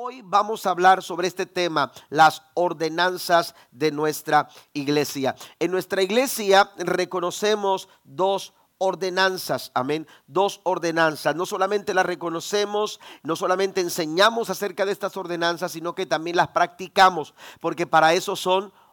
Hoy vamos a hablar sobre este tema, las ordenanzas de nuestra iglesia. En nuestra iglesia reconocemos dos ordenanzas, amén, dos ordenanzas. No solamente las reconocemos, no solamente enseñamos acerca de estas ordenanzas, sino que también las practicamos, porque para eso son ordenanzas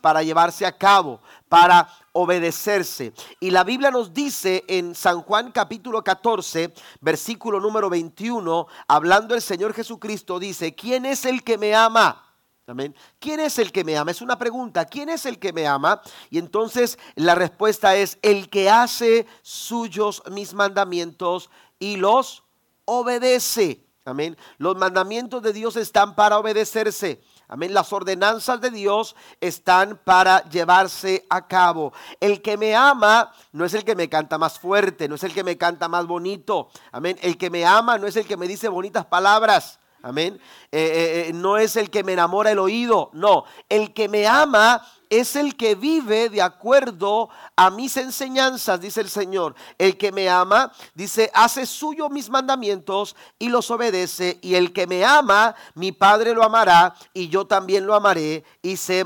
para llevarse a cabo, para obedecerse. Y la Biblia nos dice en San Juan capítulo 14, versículo número 21, hablando el Señor Jesucristo, dice, ¿quién es el que me ama? Amén. ¿Quién es el que me ama? Es una pregunta. ¿Quién es el que me ama? Y entonces la respuesta es el que hace suyos mis mandamientos y los obedece. Amén. Los mandamientos de Dios están para obedecerse. Amén. Las ordenanzas de Dios están para llevarse a cabo. El que me ama no es el que me canta más fuerte, no es el que me canta más bonito. Amén. El que me ama no es el que me dice bonitas palabras. Amén. Eh, eh, eh, no es el que me enamora el oído. No. El que me ama es el que vive de acuerdo a mis enseñanzas, dice el Señor. El que me ama, dice, hace suyo mis mandamientos y los obedece. Y el que me ama, mi Padre lo amará y yo también lo amaré y, se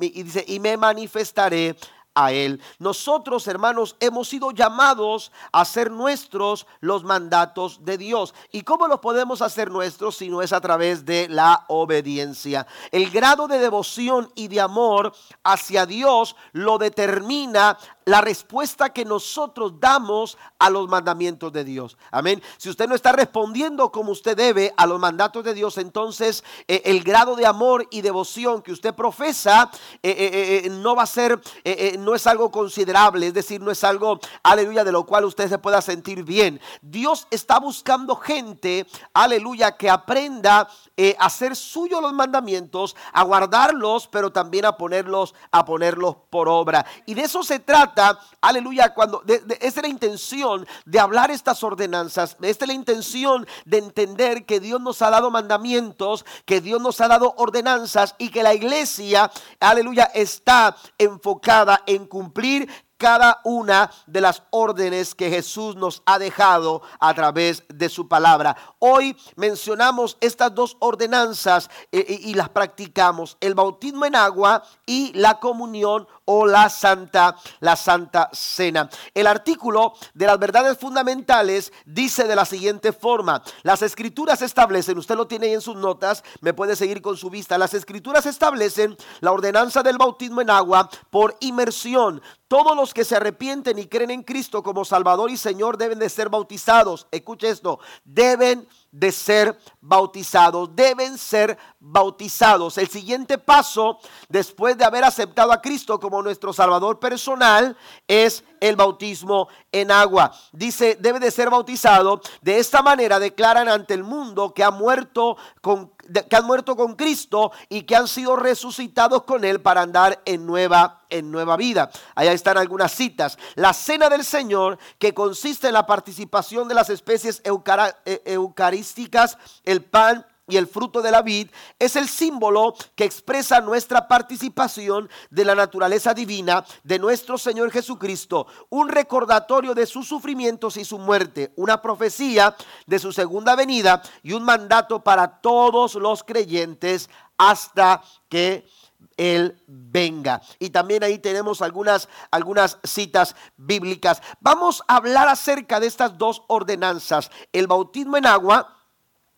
y, dice, y me manifestaré a Él. Nosotros, hermanos, hemos sido llamados a hacer nuestros los mandatos de Dios. ¿Y cómo los podemos hacer nuestros si no es a través de la obediencia? El grado de devoción y de amor hacia Dios lo determina la respuesta que nosotros damos a los mandamientos de Dios. Amén. Si usted no está respondiendo como usted debe a los mandatos de Dios, entonces eh, el grado de amor y devoción que usted profesa eh, eh, no va a ser, no es algo considerable, es decir, no es algo, aleluya, de lo cual usted se pueda sentir bien. Dios está buscando gente, aleluya, que aprenda a hacer suyo los mandamientos, a guardarlos, pero también a ponerlos, a ponerlos por obra. Y de eso se trata aleluya, cuando esta es la intención de hablar estas ordenanzas, esta es la intención de entender que Dios nos ha dado mandamientos, que Dios nos ha dado ordenanzas y que la iglesia, aleluya, está enfocada en cumplir cada una de las órdenes que Jesús nos ha dejado a través de su palabra. Hoy mencionamos estas dos ordenanzas eh, eh, y las practicamos, el bautismo en agua y la comunión o la santa la santa cena. El artículo de las verdades fundamentales dice de la siguiente forma: Las escrituras establecen, usted lo tiene ahí en sus notas, me puede seguir con su vista. Las escrituras establecen la ordenanza del bautismo en agua por inmersión. Todos los que se arrepienten y creen en Cristo como Salvador y Señor deben de ser bautizados. Escuche esto, deben de ser bautizados, deben ser bautizados. El siguiente paso, después de haber aceptado a Cristo como nuestro Salvador personal, es el bautismo en agua. Dice, debe de ser bautizado. De esta manera declaran ante el mundo que ha muerto con que han muerto con Cristo y que han sido resucitados con él para andar en nueva en nueva vida. Allá están algunas citas. La cena del Señor que consiste en la participación de las especies eh, el pan y el fruto de la vid es el símbolo que expresa nuestra participación de la naturaleza divina de nuestro Señor Jesucristo, un recordatorio de sus sufrimientos y su muerte, una profecía de su segunda venida y un mandato para todos los creyentes hasta que él venga. Y también ahí tenemos algunas, algunas citas bíblicas. Vamos a hablar acerca de estas dos ordenanzas, el bautismo en agua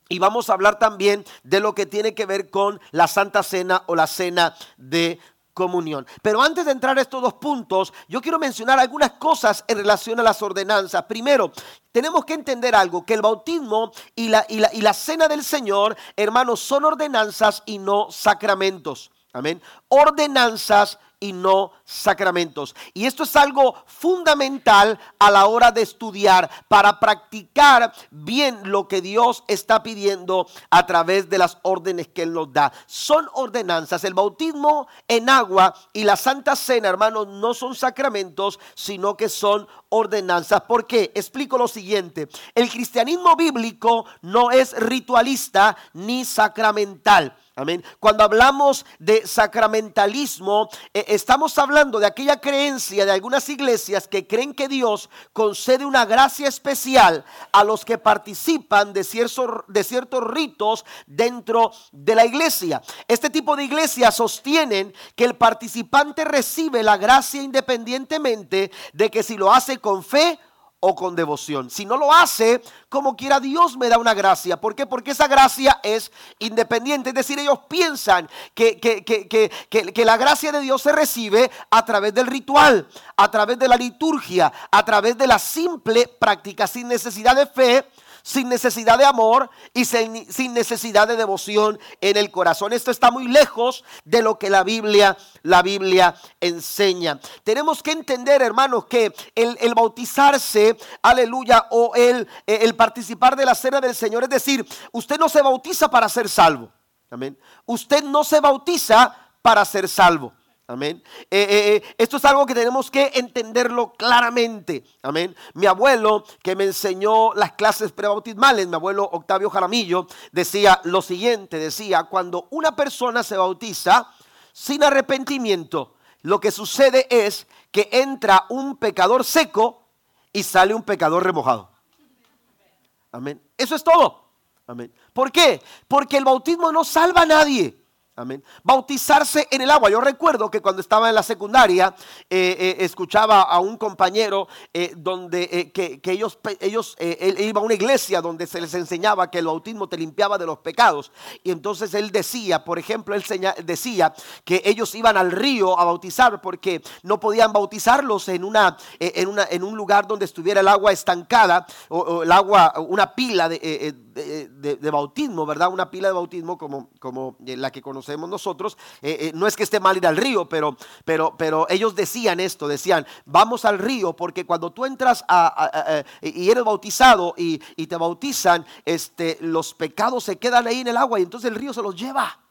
y vamos a hablar también de lo que tiene que ver con la Santa Cena o la Cena de comunión. Pero antes de entrar a estos dos puntos, yo quiero mencionar algunas cosas en relación a las ordenanzas. Primero, tenemos que entender algo, que el bautismo y la, y la, y la cena del Señor, hermanos, son ordenanzas y no sacramentos. Amén. Ordenanzas y no sacramentos. Y esto es algo fundamental a la hora de estudiar para practicar bien lo que Dios está pidiendo a través de las órdenes que Él nos da. Son ordenanzas. El bautismo en agua y la Santa Cena, hermanos, no son sacramentos, sino que son ordenanzas. ¿Por qué? Explico lo siguiente. El cristianismo bíblico no es ritualista ni sacramental. Amén. Cuando hablamos de sacramentalismo, eh, estamos hablando de aquella creencia de algunas iglesias que creen que Dios concede una gracia especial a los que participan de ciertos, de ciertos ritos dentro de la iglesia. Este tipo de iglesias sostienen que el participante recibe la gracia independientemente de que si lo hace con fe o con devoción. Si no lo hace, como quiera Dios me da una gracia. ¿Por qué? Porque esa gracia es independiente. Es decir, ellos piensan que, que, que, que, la gracia de Dios se recibe a través del ritual, a través de la liturgia, a través de la simple práctica, sin necesidad de fe sin necesidad de amor y sin, necesidad de devoción en el corazón. Esto está muy lejos de lo que la Biblia, la Biblia enseña. Tenemos que entender, hermanos, que el, bautizarse, aleluya, o el, el participar de la cena del Señor, es decir, usted no se bautiza para ser salvo. Amén. Usted no se bautiza para ser salvo. Amén. Eh, eh, eh, esto es algo que tenemos que entenderlo claramente. Amén. Mi abuelo, que me enseñó las clases prebautismales, mi abuelo Octavio Jaramillo, decía lo siguiente: decía, cuando una persona se bautiza sin arrepentimiento, lo que sucede es que entra un pecador seco y sale un pecador remojado. Amén. Eso es todo. Amén. ¿Por qué? Porque el bautismo no salva a nadie. Amén. Bautizarse en el agua. Yo recuerdo que cuando estaba en la secundaria eh, eh, escuchaba a un compañero eh, donde que, ellos, ellos él iba a una iglesia donde se les enseñaba que el bautismo te limpiaba de los pecados. Y entonces él decía, por ejemplo, él decía que ellos iban al río a bautizar porque no podían bautizarlos en, una, en, una, en un lugar donde estuviera el agua estancada o, el agua, una pila de, de, bautismo, ¿verdad? Una pila de bautismo como, como la que conocemos nosotros. Eh, eh, no es que esté mal ir al río, pero, pero, pero ellos decían esto, decían, vamos al río porque cuando tú entras y eres bautizado y, y, te bautizan, este, los pecados se quedan ahí en el agua y entonces el río se los lleva.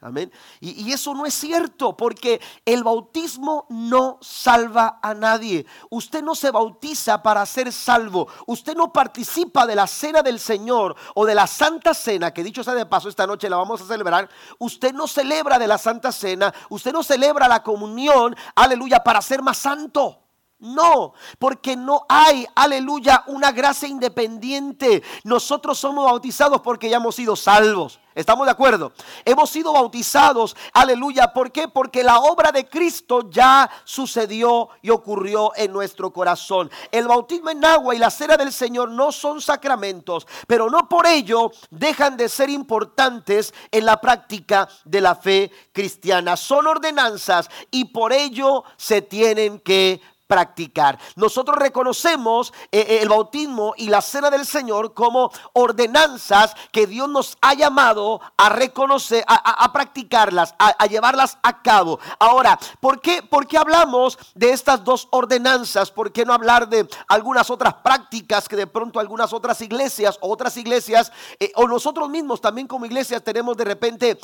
Amén. Y, eso no es cierto porque el bautismo no salva a nadie. Usted no se bautiza para ser salvo. Usted no participa de la cena del Señor o de la Santa Cena, que dicho sea de paso, esta noche la vamos a celebrar. Usted no celebra de la Santa Cena. Usted no celebra la comunión, aleluya, para ser más santo. No, porque no hay, aleluya, una gracia independiente. Nosotros somos bautizados porque ya hemos sido salvos. ¿Estamos de acuerdo? Hemos sido bautizados, aleluya. ¿Por qué? Porque la obra de Cristo ya sucedió y ocurrió en nuestro corazón. El bautismo en agua y la cera del Señor no son sacramentos, pero no por ello dejan de ser importantes en la práctica de la fe cristiana. Son ordenanzas y por ello se tienen que practicar. Nosotros reconocemos eh, eh, el bautismo y la cena del Señor como ordenanzas que Dios nos ha llamado a reconocer, a, practicarlas, a, llevarlas a cabo. Ahora, ¿por qué, ¿por qué hablamos de estas dos ordenanzas? ¿Por qué no hablar de algunas otras prácticas que de pronto algunas otras iglesias otras iglesias eh, o nosotros mismos también como iglesias tenemos de repente,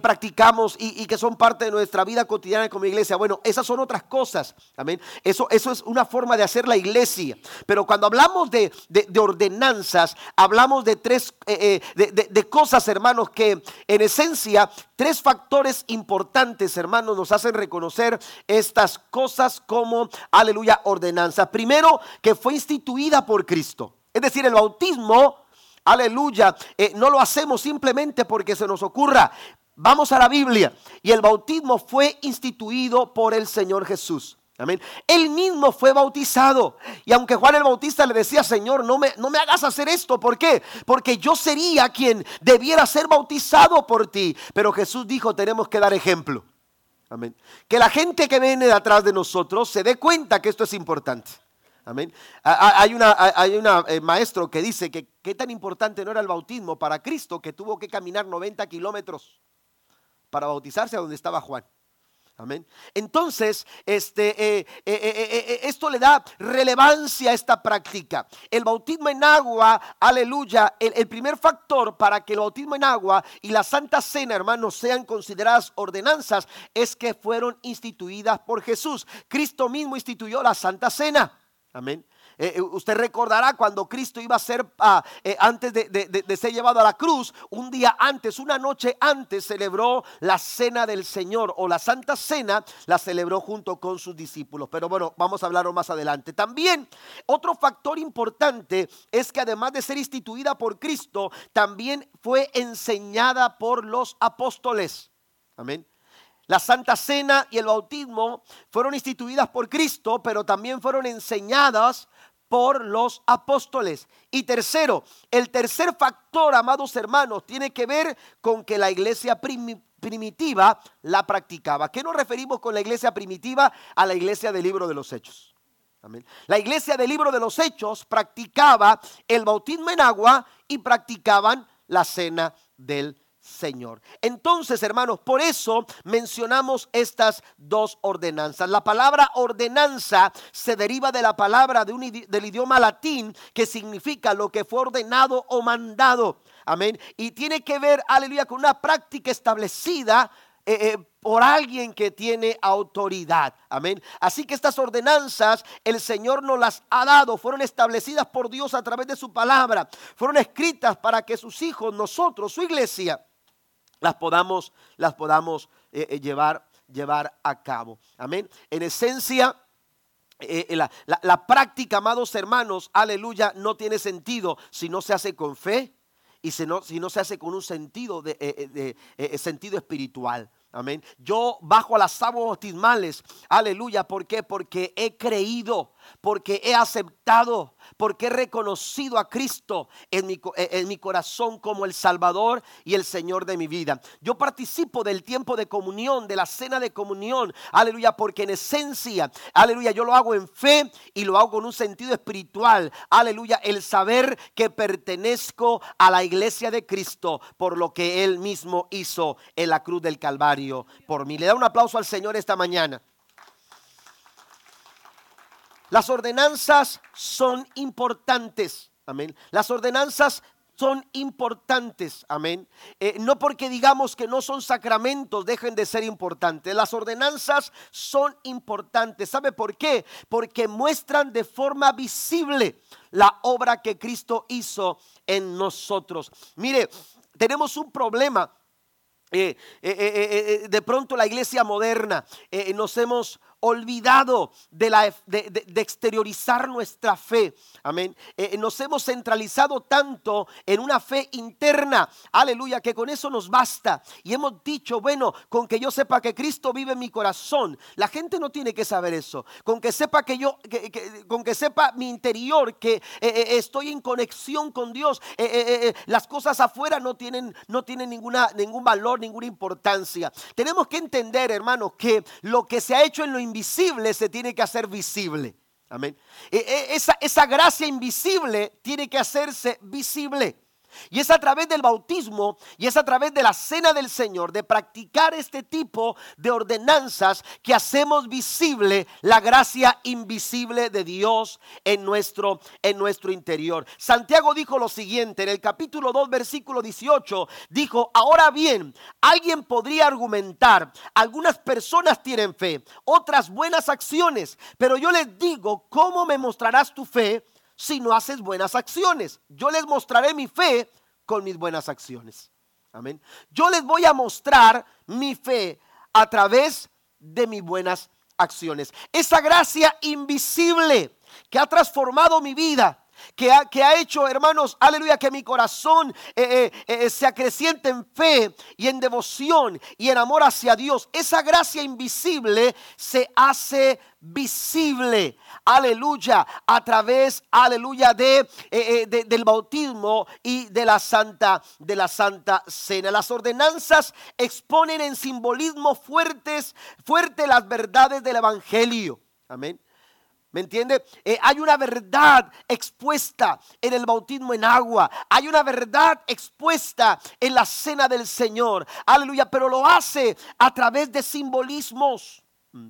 practicamos y, y que son parte de nuestra vida cotidiana como iglesia? Bueno, esas son otras cosas. Amén. Eso, eso es una forma de hacer la iglesia. Pero cuando hablamos de, ordenanzas, hablamos de tres, eh, eh, de, cosas, hermanos, que en esencia, tres factores importantes, hermanos, nos hacen reconocer estas cosas como, aleluya, ordenanza. Primero, que fue instituida por Cristo. Es decir, el bautismo, aleluya, eh, no lo hacemos simplemente porque se nos ocurra. Vamos a la Biblia. Y el bautismo fue instituido por el Señor Jesús. Amén. Él mismo fue bautizado. Y aunque Juan el Bautista le decía, Señor, no me, no me hagas hacer esto. ¿Por qué? Porque yo sería quien debiera ser bautizado por ti. Pero Jesús dijo, tenemos que dar ejemplo. Amén. Que la gente que viene de atrás de nosotros se dé cuenta que esto es importante. Amén. Hay una, hay una eh, maestro que dice que qué tan importante no era el bautismo para Cristo que tuvo que caminar 90 kilómetros para bautizarse a donde estaba Juan. Amén. Entonces, este, eh, eh, eh, esto le da relevancia a esta práctica. El bautismo en agua, aleluya, el, el, primer factor para que el bautismo en agua y la Santa Cena, hermanos, sean consideradas ordenanzas es que fueron instituidas por Jesús. Cristo mismo instituyó la Santa Cena. Amén. Eh, eh, usted recordará cuando Cristo iba a ser, ah, eh, antes de, ser llevado a la cruz, un día antes, una noche antes, celebró la cena del Señor o la Santa Cena, la celebró junto con sus discípulos. Pero bueno, vamos a hablarlo más adelante. También otro factor importante es que además de ser instituida por Cristo, también fue enseñada por los apóstoles. Amén. La Santa Cena y el bautismo fueron instituidas por Cristo, pero también fueron enseñadas por los apóstoles. Y tercero, el tercer factor, amados hermanos, tiene que ver con que la iglesia primitiva la practicaba. ¿Qué nos referimos con la iglesia primitiva? A la iglesia del libro de los hechos. Amén. La iglesia del libro de los hechos practicaba el bautismo en agua y practicaban la cena del Señor. Entonces, hermanos, por eso mencionamos estas dos ordenanzas. La palabra ordenanza se deriva de la palabra de un, del idioma latín que significa lo que fue ordenado o mandado. Amén. Y tiene que ver, aleluya, con una práctica establecida eh, eh, por alguien que tiene autoridad. Amén. Así que estas ordenanzas el Señor nos las ha dado, fueron establecidas por Dios a través de su palabra, fueron escritas para que sus hijos, nosotros, su iglesia, las podamos, las podamos eh, eh, llevar, llevar a cabo. Amén. En esencia, eh, la, práctica, amados hermanos, aleluya, no tiene sentido si no se hace con fe y si no, si no se hace con un sentido, de, sentido espiritual. Amén. Yo bajo a las aguas bautismales. Aleluya. ¿Por qué? Porque he creído, porque he aceptado, porque he reconocido a Cristo en mi, en corazón como el Salvador y el Señor de mi vida. Yo participo del tiempo de comunión, de la cena de comunión. Aleluya. Porque en esencia, aleluya, yo lo hago en fe y lo hago con un sentido espiritual. Aleluya. El saber que pertenezco a la iglesia de Cristo por lo que Él mismo hizo en la cruz del Calvario por mí. Le da un aplauso al Señor esta mañana. Las ordenanzas son importantes. Amén. Las ordenanzas son importantes, amén. Eh, no porque digamos que no son sacramentos, dejen de ser importantes. Las ordenanzas son importantes. ¿Sabe por qué? Porque muestran de forma visible la obra que Cristo hizo en nosotros. Mire, tenemos un problema eh, eh, de pronto la iglesia moderna nos hemos olvidado de, la, de, exteriorizar nuestra fe. Amén. Eh, nos hemos centralizado tanto en una fe interna. Aleluya, que con eso nos basta. Y hemos dicho, bueno, con que yo sepa que Cristo vive en mi corazón. La gente no tiene que saber eso. Con que sepa que yo, con que sepa mi interior, que eh, eh, estoy en conexión con Dios. las cosas afuera no tienen, no tienen ningún valor, ninguna importancia. Tenemos que entender, hermanos, que lo que se ha hecho en lo invisible se tiene que hacer visible. Amén. E, e, esa, esa gracia invisible tiene que hacerse visible. Y es a través del bautismo y es a través de la cena del Señor, de practicar este tipo de ordenanzas que hacemos visible la gracia invisible de Dios en nuestro, en nuestro interior. Santiago dijo lo siguiente en el capítulo 2, versículo 18, dijo, ahora bien, alguien podría argumentar, algunas personas tienen fe, otras buenas acciones, pero yo les digo, ¿cómo me mostrarás tu fe? Si no haces buenas acciones. Yo les mostraré mi fe con mis buenas acciones. Amén. Yo les voy a mostrar mi fe a través de mis buenas acciones. Esa gracia invisible que ha transformado mi vida, que ha, que ha, hecho, hermanos, aleluya, que mi corazón eh, eh, eh, se acreciente en fe y en devoción y en amor hacia Dios. Esa gracia invisible se hace visible, aleluya, a través, aleluya, de, del bautismo y de la santa, de la santa cena. Las ordenanzas exponen en simbolismo fuertes, fuerte las verdades del evangelio. Amén ¿Me entiende? Eh, hay una verdad expuesta en el bautismo en agua. Hay una verdad expuesta en la cena del Señor. Aleluya. Pero lo hace a través de simbolismos. Mm.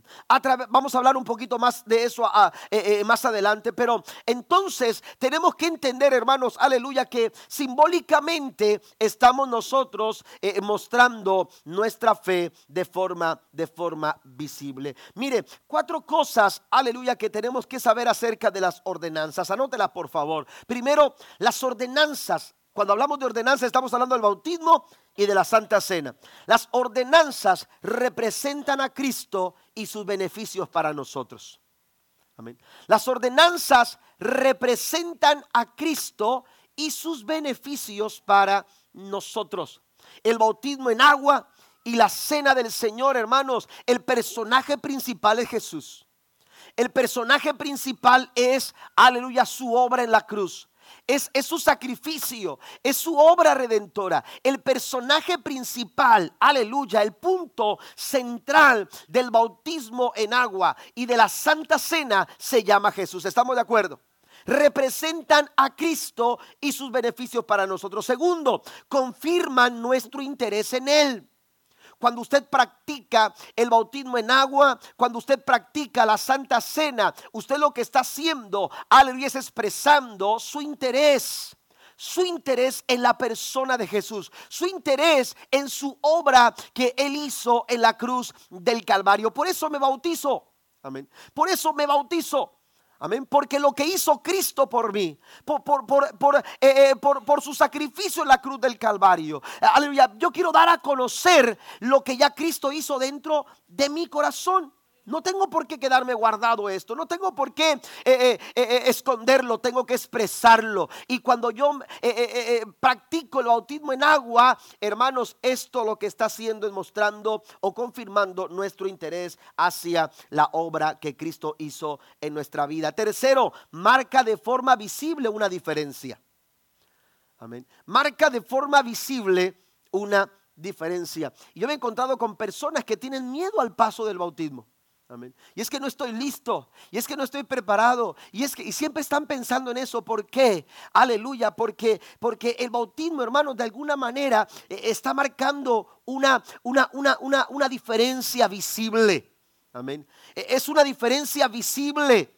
vamos a hablar un poquito más de eso eh, eh, más adelante, pero entonces tenemos que entender, hermanos, aleluya, que simbólicamente estamos nosotros eh, mostrando nuestra fe de forma, de forma visible. Mire, cuatro cosas, aleluya, que tenemos que saber acerca de las ordenanzas. Anótelas, por favor. Primero, las ordenanzas cuando hablamos de ordenanzas estamos hablando del bautismo y de la Santa Cena. Las ordenanzas representan a Cristo y sus beneficios para nosotros. Amén. Las ordenanzas representan a Cristo y sus beneficios para nosotros. El bautismo en agua y la cena del Señor, hermanos, el personaje principal es Jesús. El personaje principal es, aleluya, su obra en la cruz. Es, su sacrificio, es su obra redentora. El personaje principal, aleluya, el punto central del bautismo en agua y de la Santa Cena se llama Jesús. ¿Estamos de acuerdo? representan a Cristo y sus beneficios para nosotros. Segundo, confirman nuestro interés en Él. Cuando usted practica el bautismo en agua, cuando usted practica la Santa Cena, usted lo que está haciendo, aleluya, es expresando su interés su interés en la persona de Jesús, su interés en su obra que él hizo en la cruz del Calvario. Por eso me bautizo. Amén. Por eso me bautizo. Amén. Porque lo que hizo Cristo por mí, por, por, eh, eh, por, por, su sacrificio en la cruz del Calvario. Aleluya. Yo quiero dar a conocer lo que ya Cristo hizo dentro de mi corazón. No tengo por qué quedarme guardado esto, no tengo por qué eh, eh, eh, esconderlo, tengo que expresarlo. Y cuando yo practico el bautismo en agua, hermanos, esto lo que está haciendo es mostrando o confirmando nuestro interés hacia la obra que Cristo hizo en nuestra vida. Tercero, marca de forma visible una diferencia. Amén. Marca de forma visible una diferencia. Yo me he encontrado con personas que tienen miedo al paso del bautismo. Y es que no estoy listo, y es que no estoy preparado, y es que y siempre están pensando en eso. ¿Por qué? Aleluya, porque porque el bautismo, hermanos, de alguna manera eh, está marcando una, una, una, una, una diferencia visible. Amén. E, es una diferencia visible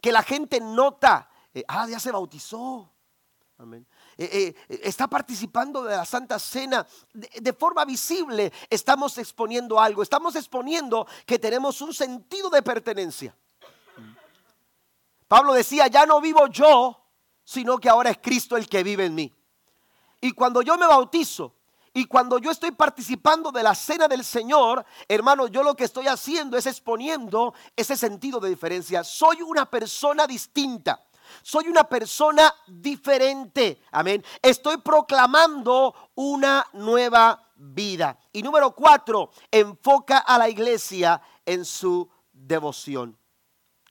que la gente nota. Eh, ah, ya se bautizó. Amén. Eh, eh, está participando de la Santa Cena de, forma visible, estamos exponiendo algo, estamos exponiendo que tenemos un sentido de pertenencia. Pablo decía, ya no vivo yo, sino que ahora es Cristo el que vive en mí. Y cuando yo me bautizo, y cuando yo estoy participando de la cena del Señor, hermano, yo lo que estoy haciendo es exponiendo ese sentido de diferencia. Soy una persona distinta. Soy una persona diferente. Amén. Estoy proclamando una nueva vida. Y número cuatro, enfoca a la iglesia en su devoción.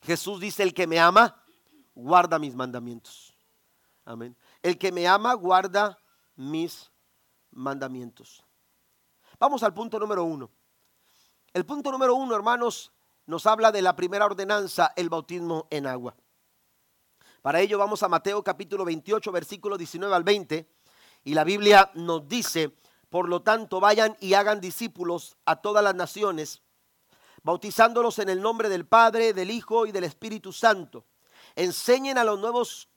Jesús dice, el que me ama, guarda mis mandamientos. Amén. El que me ama, guarda mis mandamientos. Vamos al punto número uno. El punto número uno, hermanos, nos habla de la primera ordenanza, el bautismo en agua. Para ello vamos a Mateo capítulo 28, versículo 19 al 20. Y la Biblia nos dice, por lo tanto, vayan y hagan discípulos a todas las naciones, bautizándolos en el nombre del Padre, del Hijo y del Espíritu Santo. Enseñen a los nuevos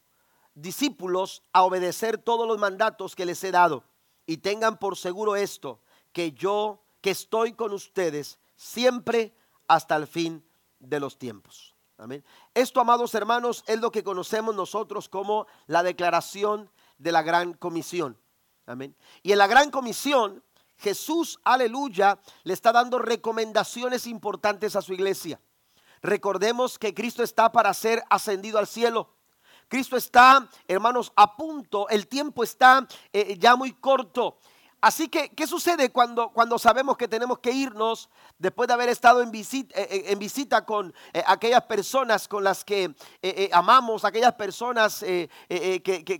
discípulos a obedecer todos los mandatos que les he dado. Y tengan por seguro esto, que yo, que estoy con ustedes siempre hasta el fin de los tiempos. Amén. Esto, amados hermanos, es lo que conocemos nosotros como la declaración de la gran comisión. Amén. Y en la gran comisión, Jesús, aleluya, le está dando recomendaciones importantes a su iglesia. Recordemos que Cristo está para ser ascendido al cielo. Cristo está, hermanos, a punto. El tiempo está eh, ya muy corto. Así que, ¿qué sucede cuando, cuando sabemos que tenemos que irnos después de haber estado en visita, eh, eh, en visita con eh, aquellas personas con las que amamos, aquellas personas que,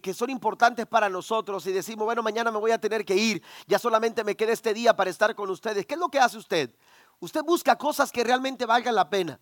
que, son importantes para nosotros y decimos, bueno, mañana me voy a tener que ir, ya solamente me queda este día para estar con ustedes? ¿Qué es lo que hace usted? Usted busca cosas que realmente valgan la pena.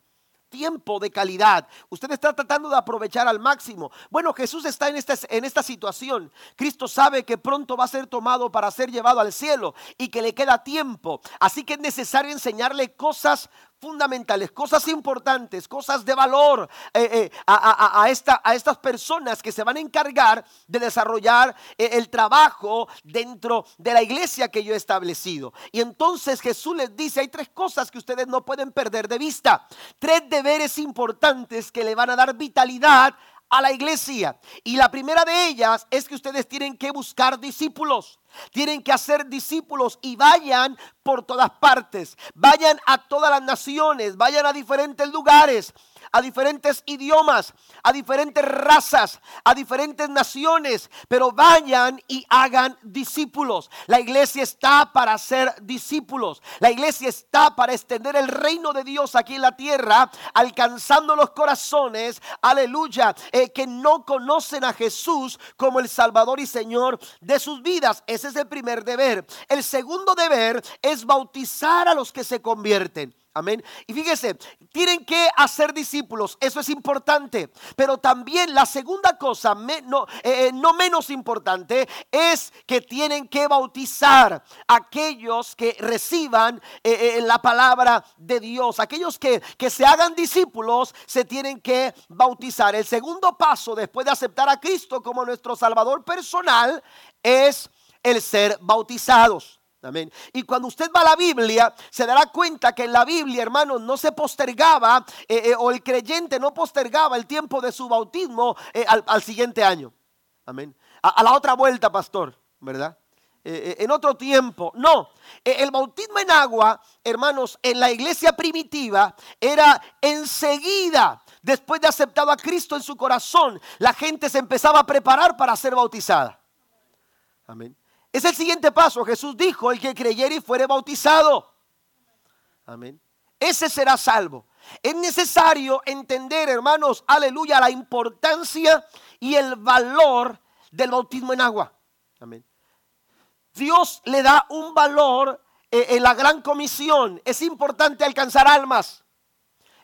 Tiempo de calidad. Usted está tratando de aprovechar al máximo. Bueno, Jesús está en esta, en esta situación. Cristo sabe que pronto va a ser tomado para ser llevado al cielo y que le queda tiempo. Así que es necesario enseñarle cosas fundamentales, cosas importantes, cosas de valor eh, eh, a, esta, a, estas personas que se van a encargar de desarrollar eh, el trabajo dentro de la iglesia que yo he establecido. Y entonces Jesús les dice, hay tres cosas que ustedes no pueden perder de vista, tres deberes importantes que le van a dar vitalidad a la iglesia. Y la primera de ellas es que ustedes tienen que buscar discípulos. Tienen que hacer discípulos y vayan por todas partes. Vayan a todas las naciones, vayan a diferentes lugares a diferentes idiomas, a diferentes razas, a diferentes naciones, pero vayan y hagan discípulos. La iglesia está para ser discípulos. La iglesia está para extender el reino de Dios aquí en la tierra, alcanzando los corazones, aleluya, eh, que no conocen a Jesús como el Salvador y Señor de sus vidas. Ese es el primer deber. El segundo deber es bautizar a los que se convierten. Amén. Y fíjese, tienen que hacer discípulos, eso es importante. Pero también la segunda cosa, no, eh, eh, no menos importante, es que tienen que bautizar a aquellos que reciban eh, la palabra de Dios. Aquellos que, que se hagan discípulos se tienen que bautizar. El segundo paso después de aceptar a Cristo como nuestro Salvador personal es el ser bautizados. Amén. Y cuando usted va a la Biblia, se dará cuenta que en la Biblia, hermanos, no se postergaba eh, eh, o el creyente no postergaba el tiempo de su bautismo eh, al, siguiente año. Amén. A, la otra vuelta, pastor, ¿verdad? en otro tiempo. No, el bautismo en agua, hermanos, en la iglesia primitiva era enseguida. Después de aceptado a Cristo en su corazón, la gente se empezaba a preparar para ser bautizada. Amén. Es el siguiente paso. Jesús dijo, el que creyere y fuere bautizado. Amén. Ese será salvo. Es necesario entender, hermanos, aleluya, la importancia y el valor del bautismo en agua. Amén. Dios le da un valor eh, en la gran comisión. Es importante alcanzar almas.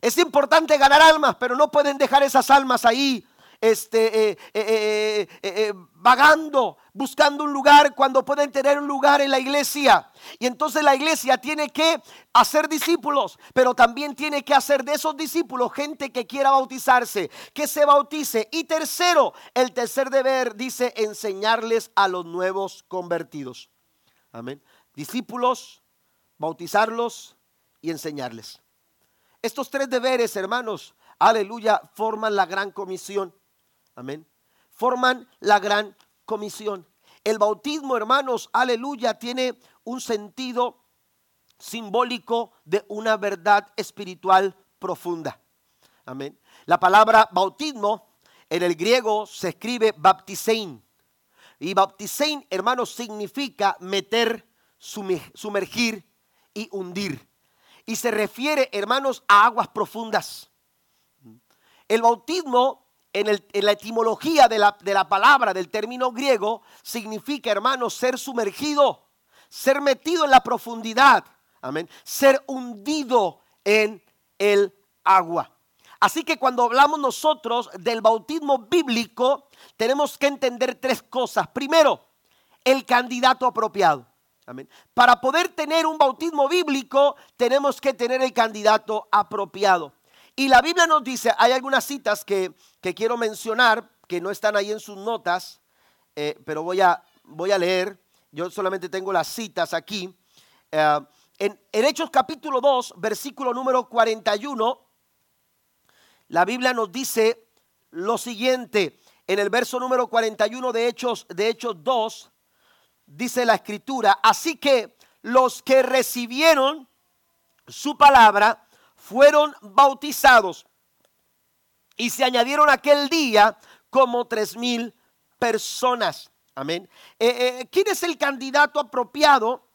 Es importante ganar almas, pero no pueden dejar esas almas ahí este, eh, eh, eh, vagando, buscando un lugar cuando pueden tener un lugar en la iglesia. Y entonces la iglesia tiene que hacer discípulos, pero también tiene que hacer de esos discípulos gente que quiera bautizarse, que se bautice. Y tercero, el tercer deber dice enseñarles a los nuevos convertidos. Amén. Discípulos, bautizarlos y enseñarles. Estos tres deberes, hermanos, aleluya, forman la gran comisión. Amén. Forman la gran comisión. El bautismo, hermanos, aleluya, tiene un sentido simbólico de una verdad espiritual profunda. Amén. La palabra bautismo en el griego se escribe baptisein. Y baptisein, hermanos, significa meter, sumergir y hundir. Y se refiere, hermanos, a aguas profundas. El bautismo en, la etimología de la, de la palabra, del término griego, significa, hermanos, ser sumergido, ser metido en la profundidad, amén, ser hundido en el agua. Así que cuando hablamos nosotros del bautismo bíblico, tenemos que entender tres cosas. Primero, el candidato apropiado. Amén. Para poder tener un bautismo bíblico, tenemos que tener el candidato apropiado. Y la Biblia nos dice, hay algunas citas que, quiero mencionar, que no están ahí en sus notas, eh, pero voy a, voy a leer. Yo solamente tengo las citas aquí. Eh, en, en Hechos capítulo 2, versículo número 41, la Biblia nos dice lo siguiente. En el verso número 41 de Hechos, de Hechos 2, dice la escritura, así que los que recibieron su palabra, fueron bautizados y se añadieron aquel día como tres mil personas. Amén. Eh, eh, ¿Quién es el candidato apropiado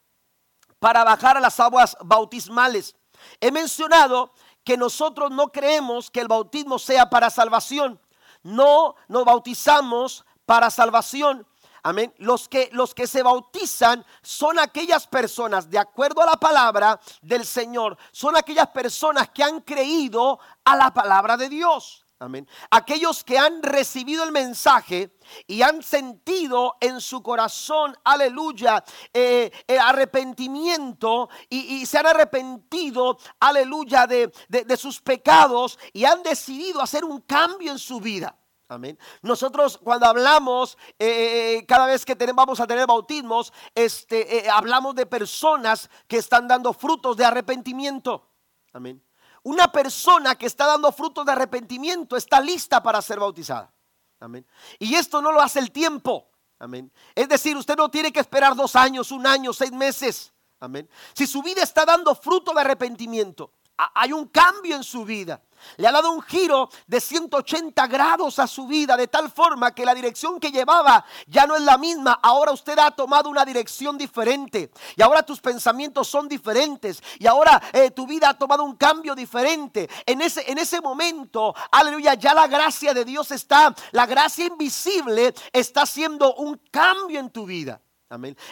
para bajar a las aguas bautismales? He mencionado que nosotros no creemos que el bautismo sea para salvación. No nos bautizamos para salvación. Amén. Los que, los que se bautizan son aquellas personas, de acuerdo a la palabra del Señor, son aquellas personas que han creído a la palabra de Dios. Amén. Aquellos que han recibido el mensaje y han sentido en su corazón, aleluya, eh, eh, arrepentimiento y, se han arrepentido, aleluya, de, de sus pecados y han decidido hacer un cambio en su vida. Amén. Nosotros cuando hablamos, eh, eh, eh, cada vez que tenemos, vamos a tener bautismos, este, hablamos de personas que están dando frutos de arrepentimiento. Amén. Una persona que está dando frutos de arrepentimiento está lista para ser bautizada. Amén. Y esto no lo hace el tiempo. Amén. Es decir, usted no tiene que esperar dos años, un año, seis meses. Amén. Si su vida está dando fruto de arrepentimiento, hay un cambio en su vida. Le ha dado un giro de 180 grados a su vida, de tal forma que la dirección que llevaba ya no es la misma. Ahora usted ha tomado una dirección diferente. Y ahora tus pensamientos son diferentes. Y ahora eh, tu vida ha tomado un cambio diferente. En ese, en ese momento, aleluya, ya la gracia de Dios está. La gracia invisible está haciendo un cambio en tu vida.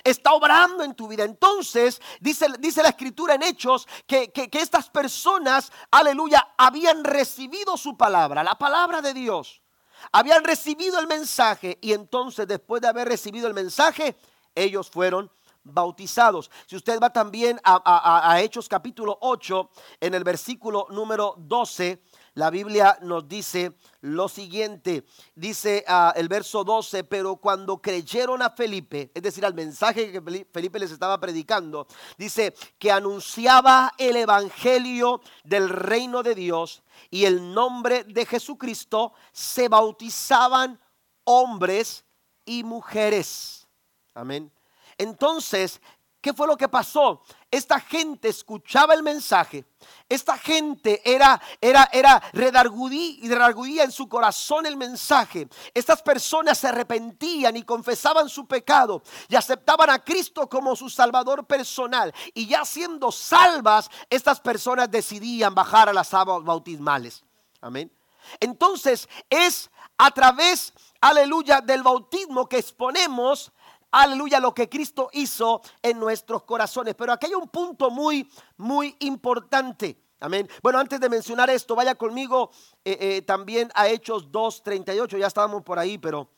Está obrando en tu vida. Entonces, dice, dice la escritura en Hechos que, que, estas personas, aleluya, habían recibido su palabra, la palabra de Dios. Habían recibido el mensaje y entonces después de haber recibido el mensaje, ellos fueron bautizados. Si usted va también a, a Hechos capítulo 8, en el versículo número 12, la Biblia nos dice lo siguiente, dice ah, el verso 12, pero cuando creyeron a Felipe, es decir, al mensaje que Felipe les estaba predicando, dice que anunciaba el Evangelio del reino de Dios y el nombre de Jesucristo, se bautizaban hombres y mujeres. Amén. Entonces, ¿qué fue lo que pasó? Esta gente escuchaba el mensaje. Esta gente era, era, era redargudía en su corazón el mensaje. Estas personas se arrepentían y confesaban su pecado y aceptaban a Cristo como su salvador personal. Y ya siendo salvas, estas personas decidían bajar a las aguas bautismales. Amén. Entonces es a través, aleluya, del bautismo que exponemos aleluya, lo que Cristo hizo en nuestros corazones. Pero aquí hay un punto muy, muy importante. Amén. Bueno, antes de mencionar esto, vaya conmigo eh, eh, también a Hechos 2.38. Ya estábamos por ahí, pero,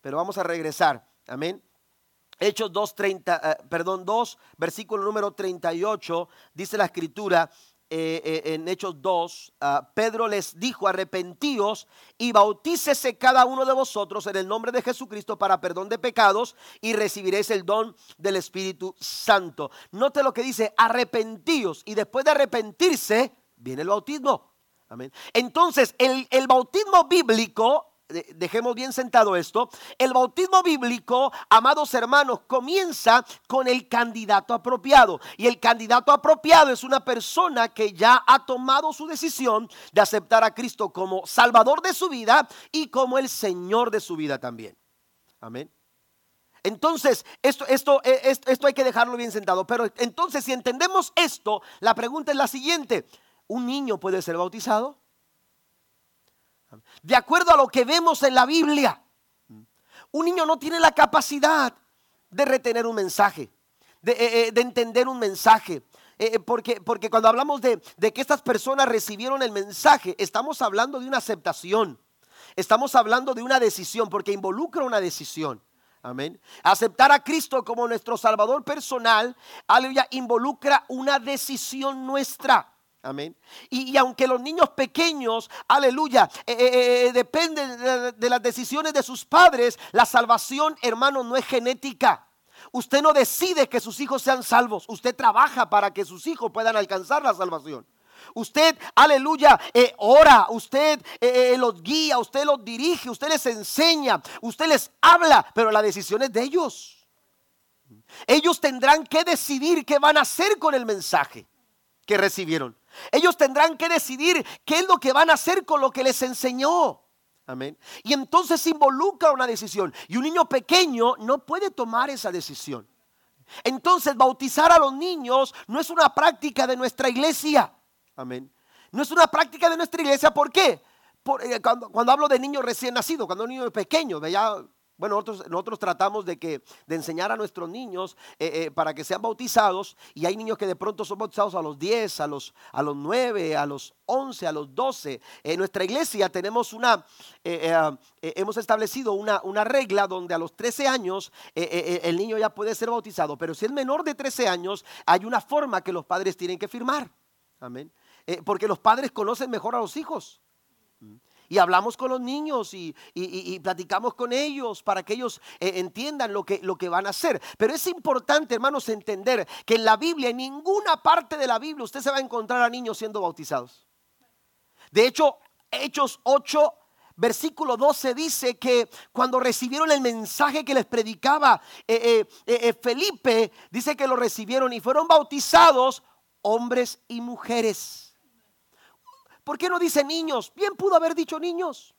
pero vamos a regresar. Amén. Hechos 2, eh, perdón, 2, versículo número 38, dice la escritura, eh, eh, en Hechos 2, ah, Pedro les dijo, arrepentíos y bautícese cada uno de vosotros en el nombre de Jesucristo para perdón de pecados y recibiréis el don del Espíritu Santo. Note lo que dice, arrepentíos y después de arrepentirse viene el bautismo. Amén. Entonces, el, el bautismo bíblico dejemos bien sentado esto, el bautismo bíblico, amados hermanos, comienza con el candidato apropiado. Y el candidato apropiado es una persona que ya ha tomado su decisión de aceptar a Cristo como Salvador de su vida y como el Señor de su vida también. Amén. Entonces, esto, esto, esto, esto hay que dejarlo bien sentado. Pero entonces, si entendemos esto, la pregunta es la siguiente. ¿Un niño puede ser bautizado? De acuerdo a lo que vemos en la Biblia, un niño no tiene la capacidad de retener un mensaje, de, eh, eh, entender un mensaje. Eh, porque, porque cuando hablamos de, de que estas personas recibieron el mensaje, estamos hablando de una aceptación. Estamos hablando de una decisión, porque involucra una decisión. Amén. Aceptar a Cristo como nuestro Salvador personal, aleluya, involucra una decisión nuestra. Amén. Y, aunque los niños pequeños, aleluya, eh, eh, eh, dependen de, las decisiones de sus padres, la salvación, hermano, no es genética. Usted no decide que sus hijos sean salvos. Usted trabaja para que sus hijos puedan alcanzar la salvación. Usted, aleluya, ora, usted los guía, usted los dirige, usted les enseña, usted les habla, pero la decisión es de ellos. Ellos tendrán que decidir qué van a hacer con el mensaje que recibieron. Ellos tendrán que decidir qué es lo que van a hacer con lo que les enseñó. Amén. Y entonces involucra una decisión. Y un niño pequeño no puede tomar esa decisión. Entonces bautizar a los niños no es una práctica de nuestra iglesia. Amén. No es una práctica de nuestra iglesia. ¿Por qué? Eh, cuando, hablo de niños recién nacidos, cuando un niño es pequeño, ya Bueno, nosotros, nosotros, tratamos de, que, de enseñar a nuestros niños eh, eh, para que sean bautizados y hay niños que de pronto son bautizados a los 10, a los, a los 9, a los 11, a los 12. En nuestra iglesia tenemos una, eh, hemos establecido una, una, regla donde a los 13 años el niño ya puede ser bautizado, pero si es menor de 13 años hay una forma que los padres tienen que firmar. Amén. porque los padres conocen mejor a los hijos. Y hablamos con los niños y, platicamos con ellos para que ellos eh, entiendan lo que, van a hacer. Pero es importante, hermanos, entender que en la Biblia, en ninguna parte de la Biblia, usted se va a encontrar a niños siendo bautizados. De hecho, Hechos 8, versículo 12 dice que cuando recibieron el mensaje que les predicaba eh, eh, Felipe, dice que lo recibieron y fueron bautizados hombres y mujeres. ¿Por qué no dice niños? Bien pudo haber dicho niños.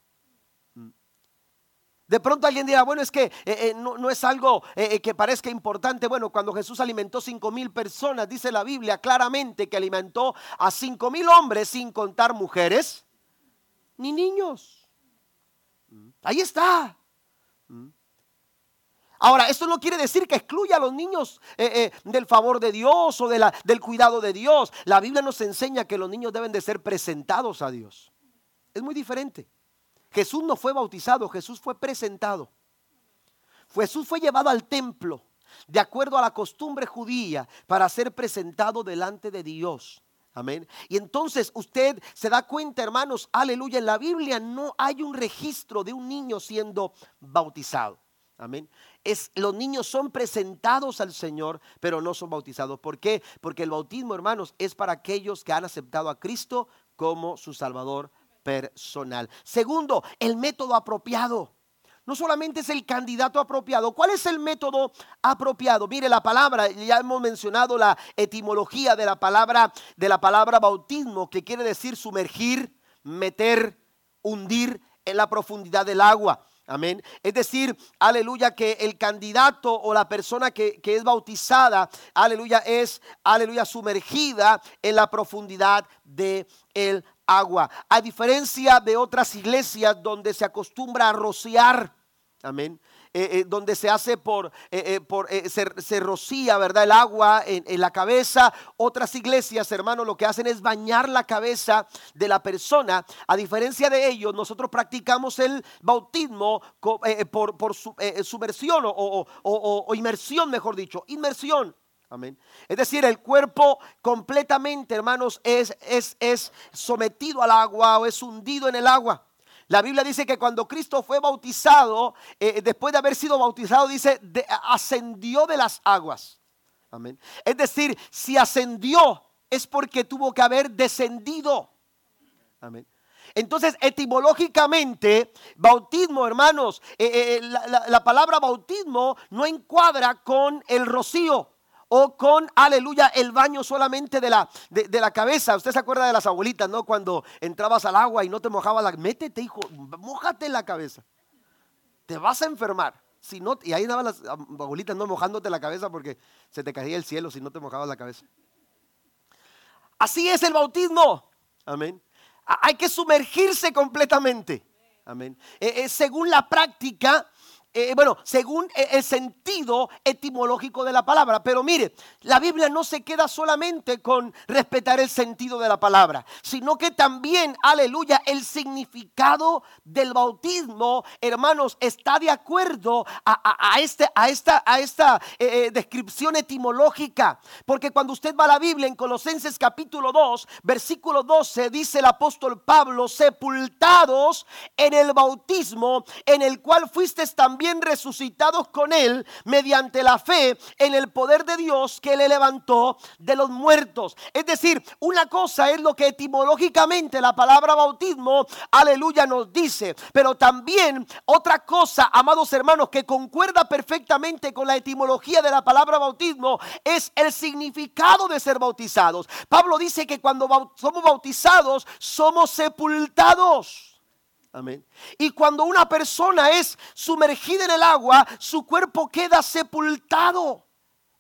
De pronto alguien dirá, bueno, es que eh, eh, no, es algo eh, que parezca importante. Bueno, cuando Jesús alimentó cinco mil personas, dice la Biblia claramente que alimentó a cinco mil hombres sin contar mujeres ni niños. Ahí está. Ahora, esto no quiere decir que excluya a los niños eh, eh, del favor de Dios o del cuidado de Dios. La Biblia nos enseña que los niños deben de ser presentados a Dios. Es muy diferente. Jesús no fue bautizado, Jesús fue presentado. Jesús fue llevado al templo de acuerdo a la costumbre judía para ser presentado delante de Dios. Amén. Y entonces usted se da cuenta, hermanos, aleluya, en la Biblia no hay un registro de un niño siendo bautizado. Amén. Es, los niños son presentados al Señor, pero no son bautizados. ¿Por qué? Porque el bautismo, hermanos, es para aquellos que han aceptado a Cristo como su Salvador personal. Segundo, el método apropiado. No solamente es el candidato apropiado. ¿Cuál es el método apropiado? Mire la palabra, ya hemos mencionado la etimología de la palabra de la palabra bautismo, que quiere decir sumergir, meter, hundir en la profundidad del agua. Amén. Es decir, aleluya, que el candidato o la persona que, es bautizada, aleluya, es, aleluya, sumergida en la profundidad de el agua. A diferencia de otras iglesias donde se acostumbra a rociar, amén, eh, eh, donde se hace por, eh, por se, rocía, ¿verdad? El agua en, la cabeza. Otras iglesias, hermano, lo que hacen es bañar la cabeza de la persona. A diferencia de ellos, nosotros practicamos el bautismo por, por su, sumersión o, o, inmersión, mejor dicho, inmersión. Amén. Es decir, el cuerpo completamente, hermanos, es, es, es sometido al agua o es hundido en el agua. La Biblia dice que cuando Cristo fue bautizado, eh, después de haber sido bautizado, dice, ascendió de las aguas. Amén. Es decir, si ascendió es porque tuvo que haber descendido. Amén. Entonces, etimológicamente, bautismo, hermanos, eh, eh, la palabra bautismo no encuadra con el rocío o con, aleluya, el baño solamente de la, de, la cabeza. Usted se acuerda de las abuelitas, ¿no? Cuando entrabas al agua y no te mojabas la... Métete, hijo, mojate la cabeza. Te vas a enfermar. Si no, y ahí andaban las abuelitas no mojándote la cabeza porque se te caía el cielo si no te mojabas la cabeza. Así es el bautismo. Amén. Hay que sumergirse completamente. Amén. Eh, eh, según la práctica, eh, bueno, según e, el sentido etimológico de la palabra. Pero mire, la Biblia no se queda solamente con respetar el sentido de la palabra, sino que también, aleluya, el significado del bautismo, hermanos, está de acuerdo a, este, esta, eh, eh, descripción etimológica. Porque cuando usted va a la Biblia en Colosenses capítulo 2, versículo 12, dice el apóstol Pablo, sepultados en el bautismo en el cual fuiste también resucitados con Él mediante la fe en el poder de Dios que le levantó de los muertos. Es decir, una cosa es lo que etimológicamente la palabra bautismo, aleluya, nos dice, pero también otra cosa, amados hermanos, que concuerda perfectamente con la etimología de la palabra bautismo es el significado de ser bautizados. Pablo dice que cuando somos bautizados somos sepultados. Amén. Y cuando una persona es sumergida en el agua, su cuerpo queda sepultado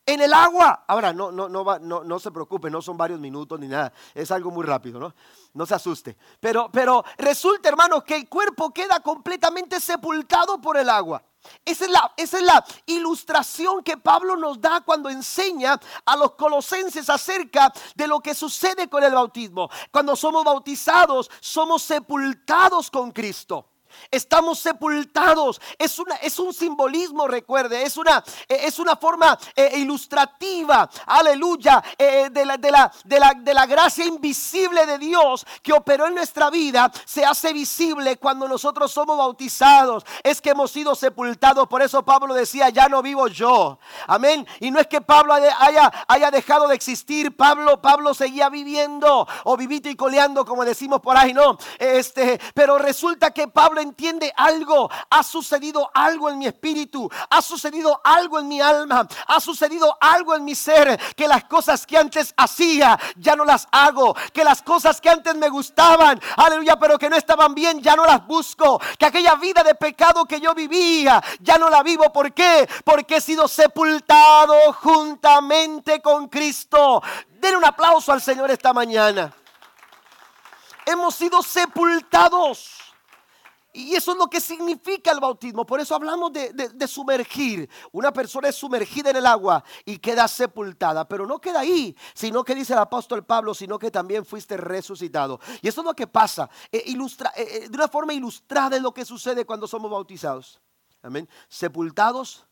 en el agua. Ahora, no, no, no, no, no se preocupe, no son varios minutos ni nada. Es algo muy rápido, ¿no? No se asuste. Pero, pero resulta, hermanos, que el cuerpo queda completamente sepultado por el agua. Esa es, la, esa es la ilustración que Pablo nos da cuando enseña a los colosenses acerca de lo que sucede con el bautismo. Cuando somos bautizados, somos sepultados con Cristo. Estamos sepultados. Es, una, es un simbolismo, recuerde. Es una, eh, es una forma eh, ilustrativa, aleluya, eh, de, la, de, la, de, la, de la gracia invisible de Dios que operó en nuestra vida. Se hace visible cuando nosotros somos bautizados. Es que hemos sido sepultados. Por eso Pablo decía, ya no vivo yo. Amén. Y no es que Pablo haya, haya dejado de existir. Pablo, Pablo seguía viviendo o vivito y coleando, como decimos por ahí, ¿no? Este, pero resulta que Pablo entiende algo. Ha sucedido algo en mi espíritu. Ha sucedido algo en mi alma. Ha sucedido algo en mi ser. Que las cosas que antes hacía ya no las hago. Que las cosas que antes me gustaban, aleluya, pero que no estaban bien, ya no las busco. Que aquella vida de pecado que yo vivía, ya no la vivo. ¿Por qué? Porque he sido sepultado juntamente con Cristo. Den un aplauso al Señor esta mañana. Hemos sido sepultados. Y eso es lo que significa el bautismo. Por eso hablamos de, sumergir. Una persona es sumergida en el agua y queda sepultada. Pero no queda ahí, sino que dice el apóstol Pablo, sino que también fuiste resucitado. Y eso es lo que pasa. Eh, ilustra, eh, eh, de una forma ilustrada es lo que sucede cuando somos bautizados. Amén. Sepultados,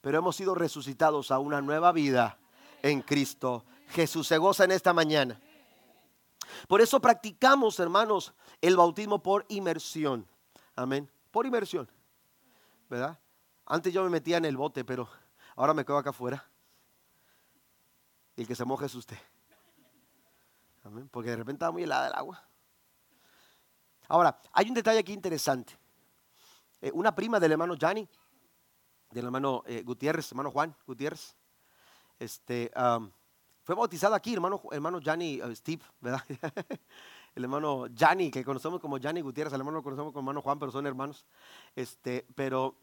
pero hemos sido resucitados a una nueva vida en Cristo. Jesús se goza en esta mañana. Por eso practicamos, hermanos, el bautismo por inmersión. Amén. Por inmersión. ¿Verdad? Antes yo me metía en el bote, pero ahora me quedo acá afuera. Y el que se moje es usted. Amén. Porque de repente está muy helada el agua. Ahora, hay un detalle aquí interesante. Eh, una prima del hermano Gianni, del hermano eh, Gutiérrez, hermano Juan Gutiérrez, este, fue bautizado aquí, hermano, hermano Gianni, uh, Steve, ¿verdad? el hermano Gianni, que conocemos como Gianni Gutiérrez, el hermano lo conocemos como hermano Juan, pero son hermanos. Este, pero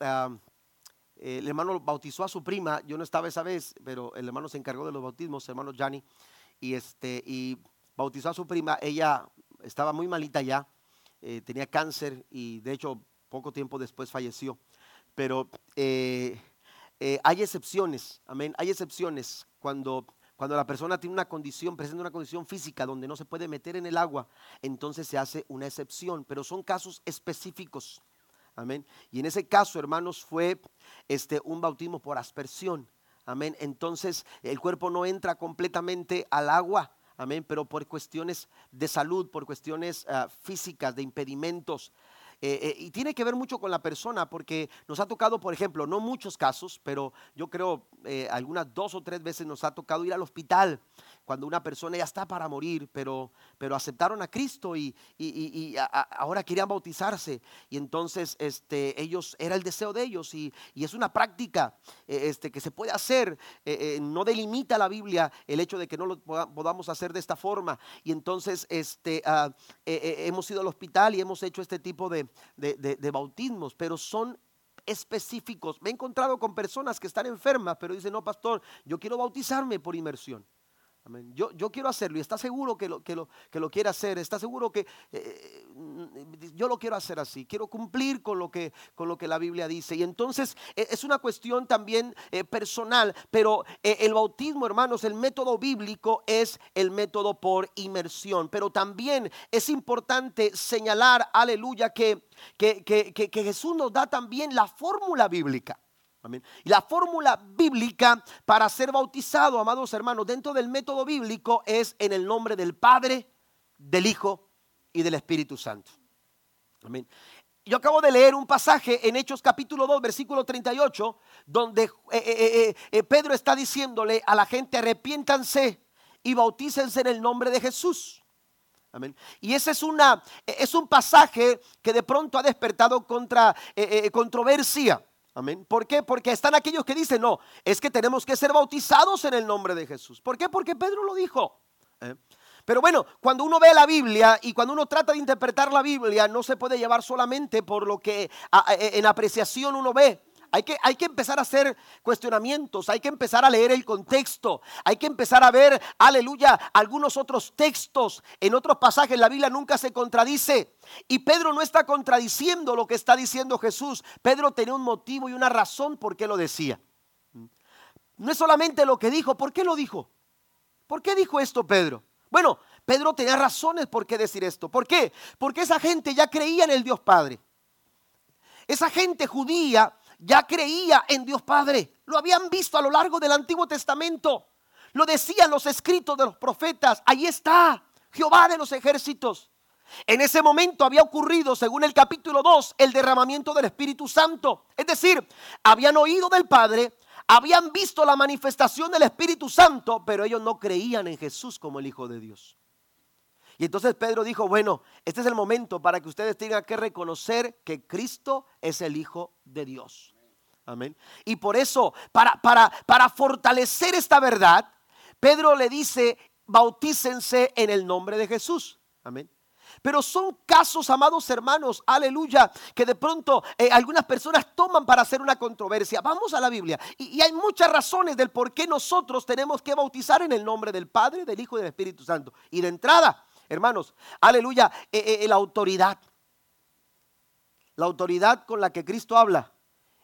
el hermano bautizó a su prima, yo no estaba esa vez, pero el hermano se encargó de los bautismos, el hermano Gianni, y, este, y bautizó a su prima, ella estaba muy malita ya, eh, tenía cáncer y de hecho poco tiempo después falleció. Pero eh, eh, hay excepciones, amén, hay excepciones cuando cuando la persona tiene una condición, presenta una condición física donde no se puede meter en el agua, entonces se hace una excepción, pero son casos específicos. Amén. Y en ese caso, hermanos, fue este un bautismo por aspersión. Amén. Entonces, el cuerpo no entra completamente al agua. Amén. Pero por cuestiones de salud, por cuestiones ah, físicas, de impedimentos, eh, eh, y tiene que ver mucho con la persona porque nos ha tocado, por ejemplo, no muchos casos, pero yo creo eh, algunas dos o tres veces nos ha tocado ir al hospital cuando una persona ya está para morir, pero, pero aceptaron a Cristo y, ahora querían bautizarse. Y entonces este, ellos, era el deseo de ellos y, es una práctica este, que se puede hacer. No delimita la Biblia el hecho de que no lo podamos hacer de esta forma. Y entonces este, ah, hemos ido al hospital y hemos hecho este tipo de, de bautismos, pero son específicos. Me he encontrado con personas que están enfermas, pero dicen, no, pastor, yo quiero bautizarme por inmersión. Yo, quiero hacerlo y está seguro que lo, quiere hacer, está seguro que eh, yo lo quiero hacer así, quiero cumplir con lo que, la Biblia dice. Y entonces e, es una cuestión también eh, personal, pero eh, el bautismo, hermanos, el método bíblico es el método por inmersión. Pero también es importante señalar, aleluya, que Jesús nos da también la fórmula bíblica. Y la fórmula bíblica para ser bautizado, amados hermanos, dentro del método bíblico es en el nombre del Padre, del Hijo y del Espíritu Santo. Amén. Yo acabo de leer un pasaje en Hechos capítulo 2, versículo 38, donde eh, eh, eh, Pedro está diciéndole a la gente, arrepiéntanse y bautícense en el nombre de Jesús. Amén. Y ese es, una, es un pasaje que de pronto ha despertado contra, controversia. Amén. ¿Por qué? Porque están aquellos que dicen, no, es que tenemos que ser bautizados en el nombre de Jesús. ¿Por qué? Porque Pedro lo dijo. ¿eh? Pero bueno, cuando uno ve la Biblia y cuando uno trata de interpretar la Biblia, no se puede llevar solamente por lo que en apreciación uno ve. Hay que, hay que, empezar a hacer cuestionamientos, hay que empezar a leer el contexto, hay que empezar a ver, aleluya, algunos otros textos. En otros pasajes la Biblia nunca se contradice. Y Pedro no está contradiciendo lo que está diciendo Jesús. Pedro tenía un motivo y una razón por qué lo decía. No es solamente lo que dijo, ¿por qué lo dijo? ¿Por qué dijo esto Pedro? Bueno, Pedro tenía razones por qué decir esto. ¿Por qué? Porque esa gente ya creía en el Dios Padre. Esa gente judía ya creía en Dios Padre. Lo habían visto a lo largo del Antiguo Testamento. Lo decían los escritos de los profetas. Ahí está, Jehová de los ejércitos. En ese momento había ocurrido, según el capítulo 2, el derramamiento del Espíritu Santo. Es decir, habían oído del Padre, habían visto la manifestación del Espíritu Santo, pero ellos no creían en Jesús como el Hijo de Dios. Y entonces Pedro dijo, bueno, este es el momento para que ustedes tengan que reconocer que Cristo es el Hijo de Dios. Amén. Y por eso, para, para, para fortalecer esta verdad, Pedro le dice, bautícense en el nombre de Jesús. Amén. Pero son casos, amados hermanos, aleluya, que de pronto eh, algunas personas toman para hacer una controversia. Vamos a la Biblia. Y, y, hay muchas razones del por qué nosotros tenemos que bautizar en el nombre del Padre, del Hijo y del Espíritu Santo. Y de entrada, hermanos, aleluya, eh, eh, la autoridad. La autoridad con la que Cristo habla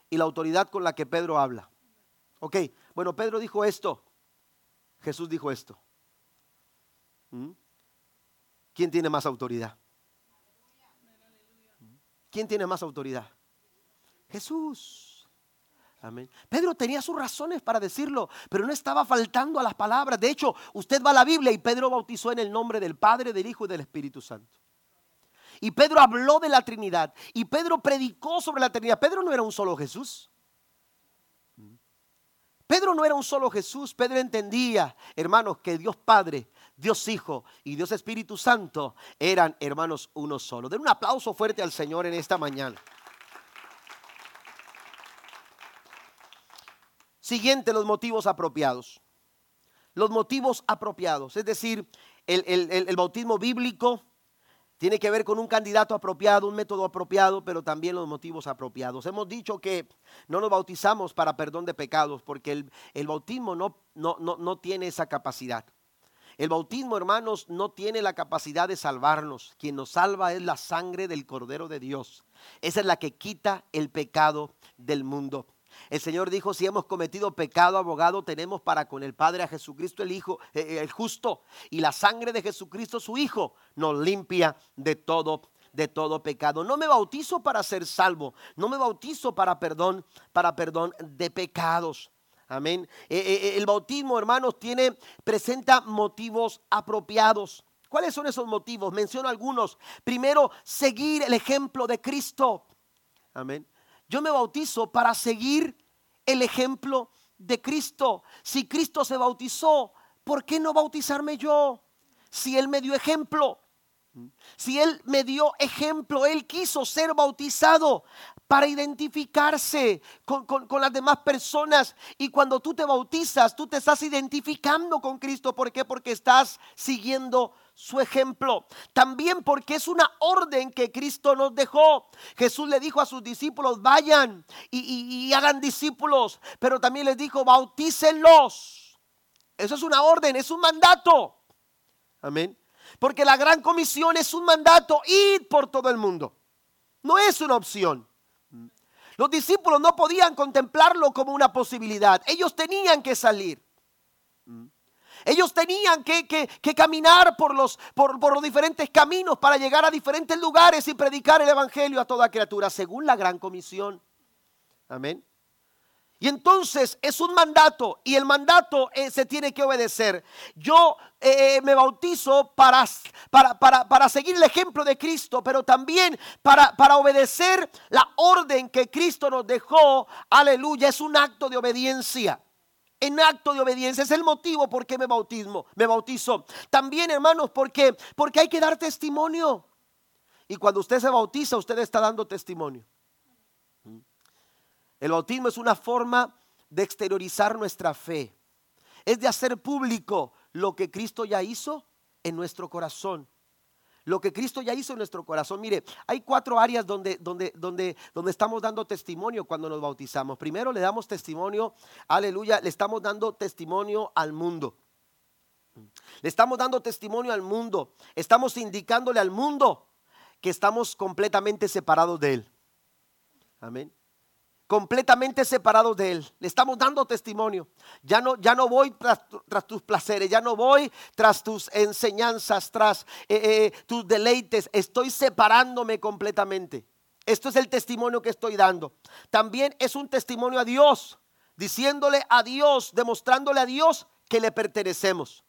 y la autoridad con la que Pedro habla. Ok, bueno, Pedro dijo esto, Jesús dijo esto. ¿Mm? ¿Quién tiene más autoridad? ¿Quién tiene más autoridad? Jesús. Pedro tenía sus razones para decirlo, pero no estaba faltando a las palabras. De hecho, usted va a la Biblia y Pedro bautizó en el nombre del Padre, del Hijo y del Espíritu Santo. Y Pedro habló de la Trinidad. Y Pedro predicó sobre la Trinidad. Pedro no era un solo Jesús. Pedro no era un solo Jesús. Pedro entendía, hermanos, que Dios Padre, Dios Hijo y Dios Espíritu Santo eran hermanos uno solo. Den un aplauso fuerte al Señor en esta mañana. Siguiente, los motivos apropiados. Los motivos apropiados, es decir, el, bautismo bíblico tiene que ver con un candidato apropiado, un método apropiado, pero también los motivos apropiados. Hemos dicho que no nos bautizamos para perdón de pecados, porque el, el bautismo no, no, no, no tiene esa capacidad. El bautismo, hermanos, no tiene la capacidad de salvarnos. Quien nos salva es la sangre del Cordero de Dios. Esa es la que quita el pecado del mundo. El Señor dijo, si hemos cometido pecado, abogado tenemos para con el Padre a Jesucristo el Hijo, eh, eh, el justo, y la sangre de Jesucristo su Hijo nos limpia de todo de todo pecado. No me bautizo para ser salvo, no me bautizo para perdón, para perdón de pecados. Amén. Eh, el bautismo, hermanos, tiene presenta motivos apropiados. ¿Cuáles son esos motivos? Menciono algunos. Primero, seguir el ejemplo de Cristo. Amén. Yo me bautizo para seguir el ejemplo de Cristo. Si Cristo se bautizó, ¿por qué no bautizarme yo? Si Él me dio ejemplo. Si Él me dio ejemplo, Él quiso ser bautizado para identificarse con, las demás personas. Y cuando tú te bautizas, tú te estás identificando con Cristo. ¿Por qué? Porque estás siguiendo su ejemplo. También porque es una orden que Cristo nos dejó. Jesús le dijo a sus discípulos, vayan y, hagan discípulos. Pero también les dijo, bautícenlos. Eso es una orden, es un mandato. Amén. Porque la gran comisión es un mandato, ir por todo el mundo. No es una opción. Los discípulos no podían contemplarlo como una posibilidad. Ellos tenían que salir. Ellos tenían que, caminar por los, por, por los diferentes caminos para llegar a diferentes lugares y predicar el Evangelio a toda criatura, según la gran comisión. Amén. Y entonces es un mandato y el mandato eh, se tiene que obedecer. Yo eh, eh, me bautizo para, para, para, para, seguir el ejemplo de Cristo, pero también para, para obedecer la orden que Cristo nos dejó. Aleluya, es un acto de obediencia en acto de obediencia. Es el motivo por qué me bautismo, me bautizo. También, hermanos, porque porque hay que dar testimonio. Y cuando usted se bautiza, usted está dando testimonio. El bautismo es una forma de exteriorizar nuestra fe. Es de hacer público lo que Cristo ya hizo en nuestro corazón. lo que Cristo ya hizo en nuestro corazón. Mire, hay cuatro áreas donde, donde, donde, donde estamos dando testimonio cuando nos bautizamos. Primero le damos testimonio, aleluya, le estamos dando testimonio al mundo. Le estamos dando testimonio al mundo. Estamos indicándole al mundo que estamos completamente separados de Él. Amén completamente separados de Él. Le estamos dando testimonio. Ya no, ya no voy tras, tus placeres, ya no voy tras tus enseñanzas, tras eh, eh, tus deleites. Estoy separándome completamente. Esto es el testimonio que estoy dando. También es un testimonio a Dios, diciéndole a Dios, demostrándole a Dios que le pertenecemos.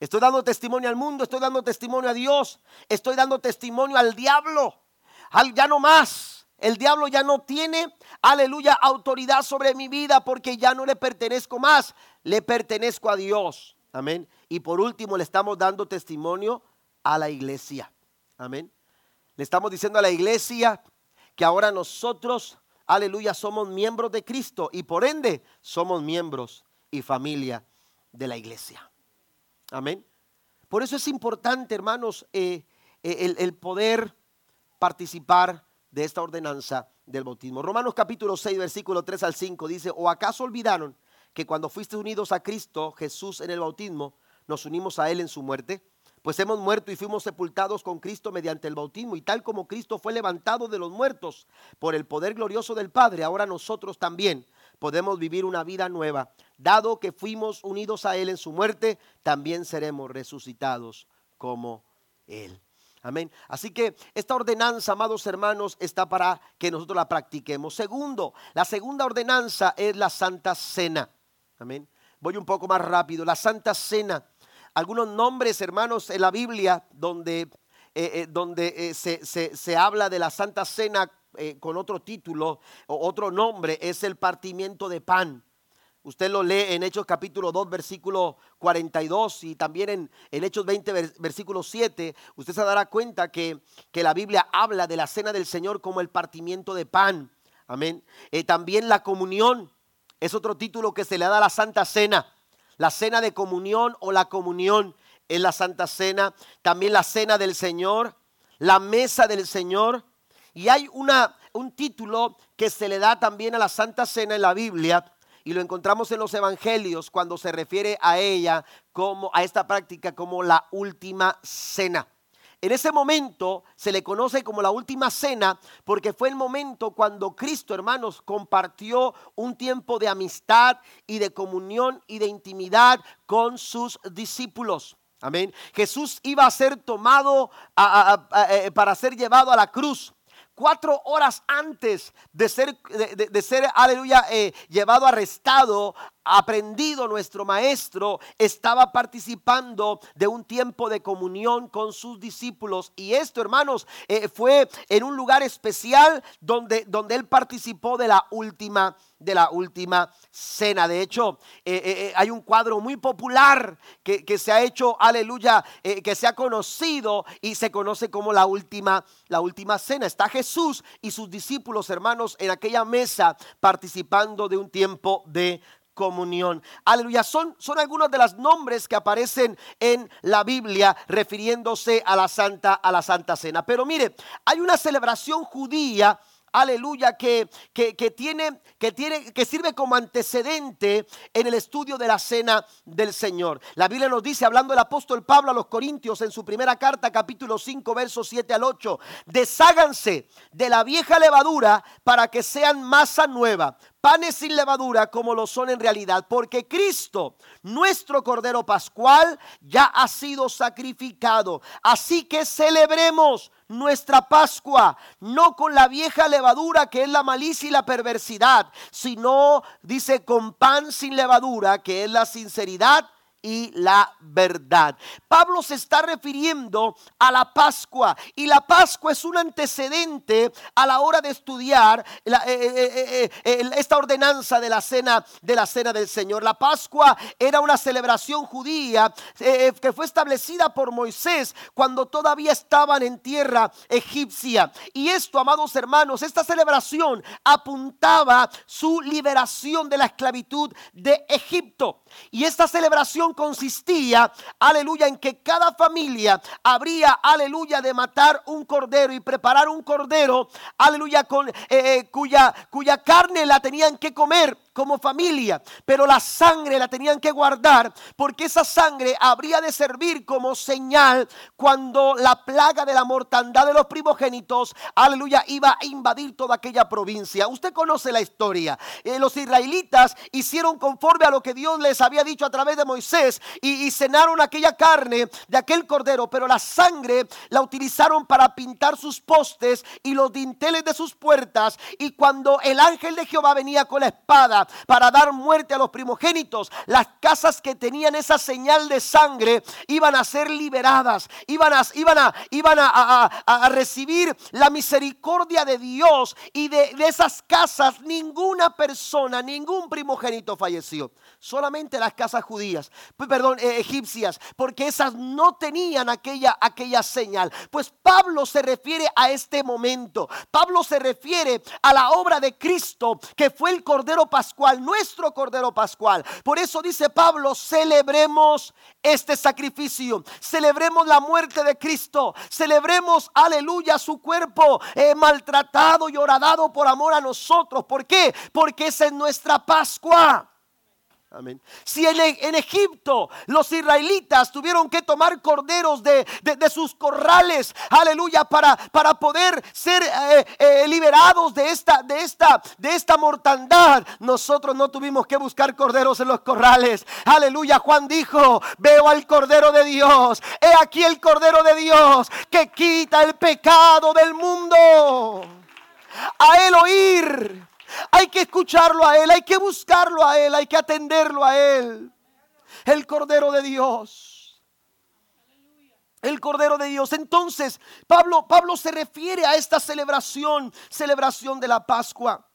Estoy dando testimonio al mundo, estoy dando testimonio a Dios, estoy dando testimonio al diablo, al ya no más. El diablo ya no tiene, aleluya, autoridad sobre mi vida porque ya no le pertenezco más, le pertenezco a Dios. Amén. Y por último le estamos dando testimonio a la iglesia. Amén. Le estamos diciendo a la iglesia que ahora nosotros, aleluya, somos miembros de Cristo y por ende somos miembros y familia de la iglesia. Amén. Por eso es importante, hermanos, eh, eh, el, el poder participar de esta ordenanza del bautismo. Romanos capítulo 6, versículo 3 al 5 dice, ¿o acaso olvidaron que cuando fuiste unidos a Cristo Jesús en el bautismo, nos unimos a Él en su muerte? Pues hemos muerto y fuimos sepultados con Cristo mediante el bautismo, y tal como Cristo fue levantado de los muertos por el poder glorioso del Padre, ahora nosotros también podemos vivir una vida nueva. Dado que fuimos unidos a Él en su muerte, también seremos resucitados como Él. Amén. Así que esta ordenanza, amados hermanos, está para que nosotros la practiquemos. Segundo, la segunda ordenanza es la Santa Cena. Amén. Voy un poco más rápido. La Santa Cena. Algunos nombres, hermanos, en la Biblia donde, eh, eh, donde eh, se, se, habla de la Santa Cena con otro título o otro nombre es el partimiento de pan. Usted lo lee en Hechos capítulo 2, versículo 42 y también en, Hechos 20, versículo 7. Usted se dará cuenta que, que, la Biblia habla de la cena del Señor como el partimiento de pan. Amén. Eh, también la comunión es otro título que se le da a la Santa Cena. La cena de comunión o la comunión en la Santa Cena. También la cena del Señor, la mesa del Señor. Y hay una, un título que se le da también a la Santa Cena en la Biblia y lo encontramos en los evangelios cuando se refiere a ella como a esta práctica como la última cena. En ese momento se le conoce como la última cena porque fue el momento cuando Cristo, hermanos, compartió un tiempo de amistad y de comunión y de intimidad con sus discípulos. Amén. Jesús iba a ser tomado eh, para ser llevado a la cruz cuatro horas antes de ser, de, ser aleluya, eh, llevado arrestado, aprendido nuestro maestro, estaba participando de un tiempo de comunión con sus discípulos. Y esto, hermanos, eh, fue en un lugar especial donde, donde él participó de la última de la última cena. De hecho, eh, hay un cuadro muy popular que, que se ha hecho, aleluya, que se ha conocido y se conoce como la última, la última cena. Está Jesús y sus discípulos, hermanos, en aquella mesa participando de un tiempo de comunión. Aleluya. Son, son algunos de los nombres que aparecen en la Biblia refiriéndose a la Santa, a la Santa Cena. Pero mire, hay una celebración judía aleluya, que, que, tiene, que, tiene, que sirve como antecedente en el estudio de la cena del Señor. La Biblia nos dice, hablando el apóstol Pablo a los Corintios en su primera carta, capítulo 5, versos 7 al 8, desháganse de la vieja levadura para que sean masa nueva, panes sin levadura como lo son en realidad, porque Cristo, nuestro Cordero Pascual, ya ha sido sacrificado. Así que celebremos nuestra Pascua, no con la vieja levadura que es la malicia y la perversidad, sino, dice, con pan sin levadura que es la sinceridad y la verdad. Pablo se está refiriendo a la Pascua y la Pascua es un antecedente a la hora de estudiar eh, eh, eh, esta ordenanza de la cena de la cena del Señor. La Pascua era una celebración judía que fue establecida por Moisés cuando todavía estaban en tierra egipcia. Y esto, amados hermanos, esta celebración apuntaba su liberación de la esclavitud de Egipto. Y esta celebración consistía, aleluya, en que cada familia habría, aleluya, de matar un cordero y preparar un cordero, aleluya, con, eh, eh, cuya, cuya carne la tenían que comer como familia, pero la sangre la tenían que guardar porque esa sangre habría de servir como señal cuando la plaga de la mortandad de los primogénitos, aleluya, iba a invadir toda aquella provincia. Usted conoce la historia. Eh, los israelitas hicieron conforme a lo que Dios les había dicho a través de Moisés y, y cenaron aquella carne de aquel cordero, pero la sangre la utilizaron para pintar sus postes y los dinteles de sus puertas. Y cuando el ángel de Jehová venía con la espada, para dar muerte a los primogénitos. Las casas que tenían esa señal de sangre iban a ser liberadas, iban a, iban a, iban a, recibir la misericordia de Dios y de, esas casas ninguna persona, ningún primogénito falleció. Solamente las casas judías, perdón, eh, egipcias, porque esas no tenían aquella, aquella señal. Pues Pablo se refiere a este momento. Pablo se refiere a la obra de Cristo, que fue el Cordero Pascual nuestro Cordero Pascual. Por eso dice Pablo, celebremos este sacrificio, celebremos la muerte de Cristo, celebremos, aleluya, su cuerpo eh, maltratado y horadado por amor a nosotros. ¿Por qué? Porque esa es nuestra Pascua. Si en, en, Egipto los israelitas tuvieron que tomar corderos de, sus corrales, aleluya, para, para poder ser eh, eh, liberados de esta, de, esta, de esta mortandad, nosotros no tuvimos que buscar corderos en los corrales. Aleluya, Juan dijo, veo al cordero de Dios. He aquí el cordero de Dios que quita el pecado del mundo. A él oír hay que escucharlo a Él, hay que buscarlo a Él, hay que atenderlo a Él. El Cordero de Dios. El Cordero de Dios. Entonces, Pablo, Pablo se refiere a esta celebración, celebración de la Pascua.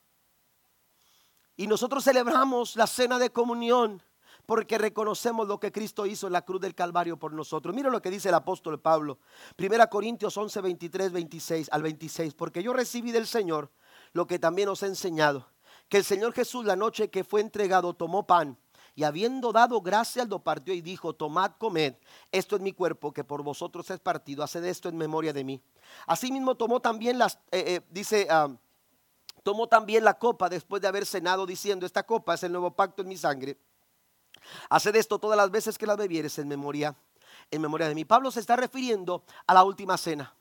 Y nosotros celebramos la cena de comunión porque reconocemos lo que Cristo hizo en la cruz del Calvario por nosotros. Mira lo que dice el apóstol Pablo. Primera Corintios 11, 23, 26 al 26. Porque yo recibí del Señor lo que también os he enseñado, que el Señor Jesús la noche que fue entregado tomó pan y habiendo dado gracias lo partió y dijo, tomad, comed, esto es mi cuerpo que por vosotros es partido, haced esto en memoria de mí. Asimismo tomó también las, eh, eh, dice, ah, tomó también la copa después de haber cenado diciendo, esta copa es el nuevo pacto en mi sangre. Haced esto todas las veces que la bebieres en memoria, en memoria de mí. Pablo se está refiriendo a la última cena.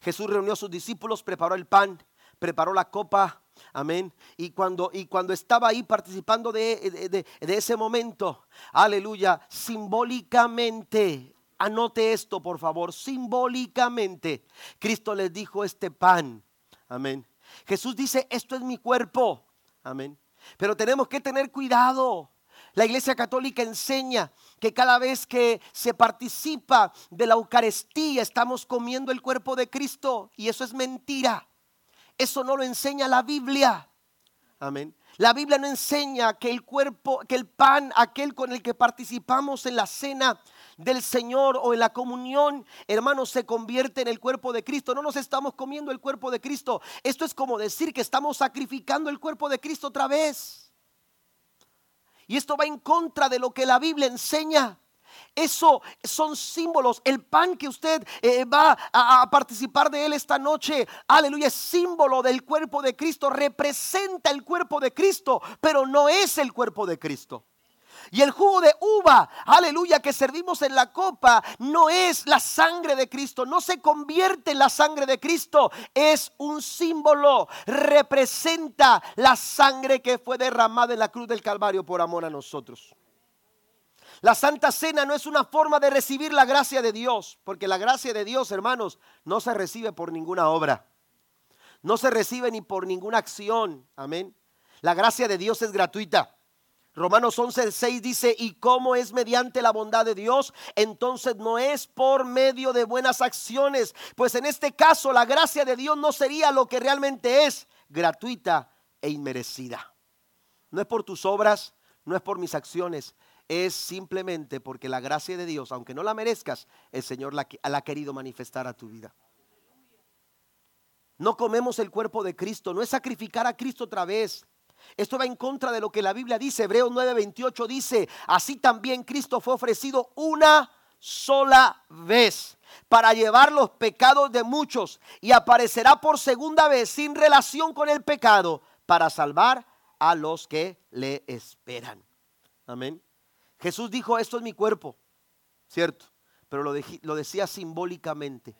Jesús reunió a sus discípulos, preparó el pan preparó la copa, amén. Y cuando, y cuando estaba ahí participando de, de, ese momento, aleluya, simbólicamente, anote esto por favor, simbólicamente, Cristo les dijo este pan, amén. Jesús dice, esto es mi cuerpo, amén. Pero tenemos que tener cuidado. La Iglesia Católica enseña que cada vez que se participa de la Eucaristía estamos comiendo el cuerpo de Cristo y eso es mentira. Eso no lo enseña la Biblia. Amén. La Biblia no enseña que el cuerpo, que el pan, aquel con el que participamos en la cena del Señor o en la comunión, hermanos, se convierte en el cuerpo de Cristo. No nos estamos comiendo el cuerpo de Cristo. Esto es como decir que estamos sacrificando el cuerpo de Cristo otra vez. Y esto va en contra de lo que la Biblia enseña. Eso son símbolos. El pan que usted eh, va a, participar de él esta noche, aleluya, es símbolo del cuerpo de Cristo. Representa el cuerpo de Cristo, pero no es el cuerpo de Cristo. Y el jugo de uva, aleluya, que servimos en la copa, no es la sangre de Cristo, no se convierte en la sangre de Cristo, es un símbolo, representa la sangre que fue derramada en la cruz del Calvario por amor a nosotros. La Santa Cena no es una forma de recibir la gracia de Dios, porque la gracia de Dios, hermanos, no se recibe por ninguna obra. No se recibe ni por ninguna acción. Amén. La gracia de Dios es gratuita. Romanos 11, 6 dice, y cómo es mediante la bondad de Dios, entonces no es por medio de buenas acciones, pues en este caso la gracia de Dios no sería lo que realmente es, gratuita e inmerecida. No es por tus obras, no es por mis acciones, es simplemente porque la gracia de Dios, aunque no la merezcas, el Señor la, ha querido manifestar a tu vida. No comemos el cuerpo de Cristo, no es sacrificar a Cristo otra vez. Esto va en contra de lo que la Biblia dice. Hebreos 9:28 dice, así también Cristo fue ofrecido una sola vez para llevar los pecados de muchos y aparecerá por segunda vez sin relación con el pecado para salvar a los que le esperan. Amén. Jesús dijo, esto es mi cuerpo, ¿cierto? Pero lo, decía simbólicamente.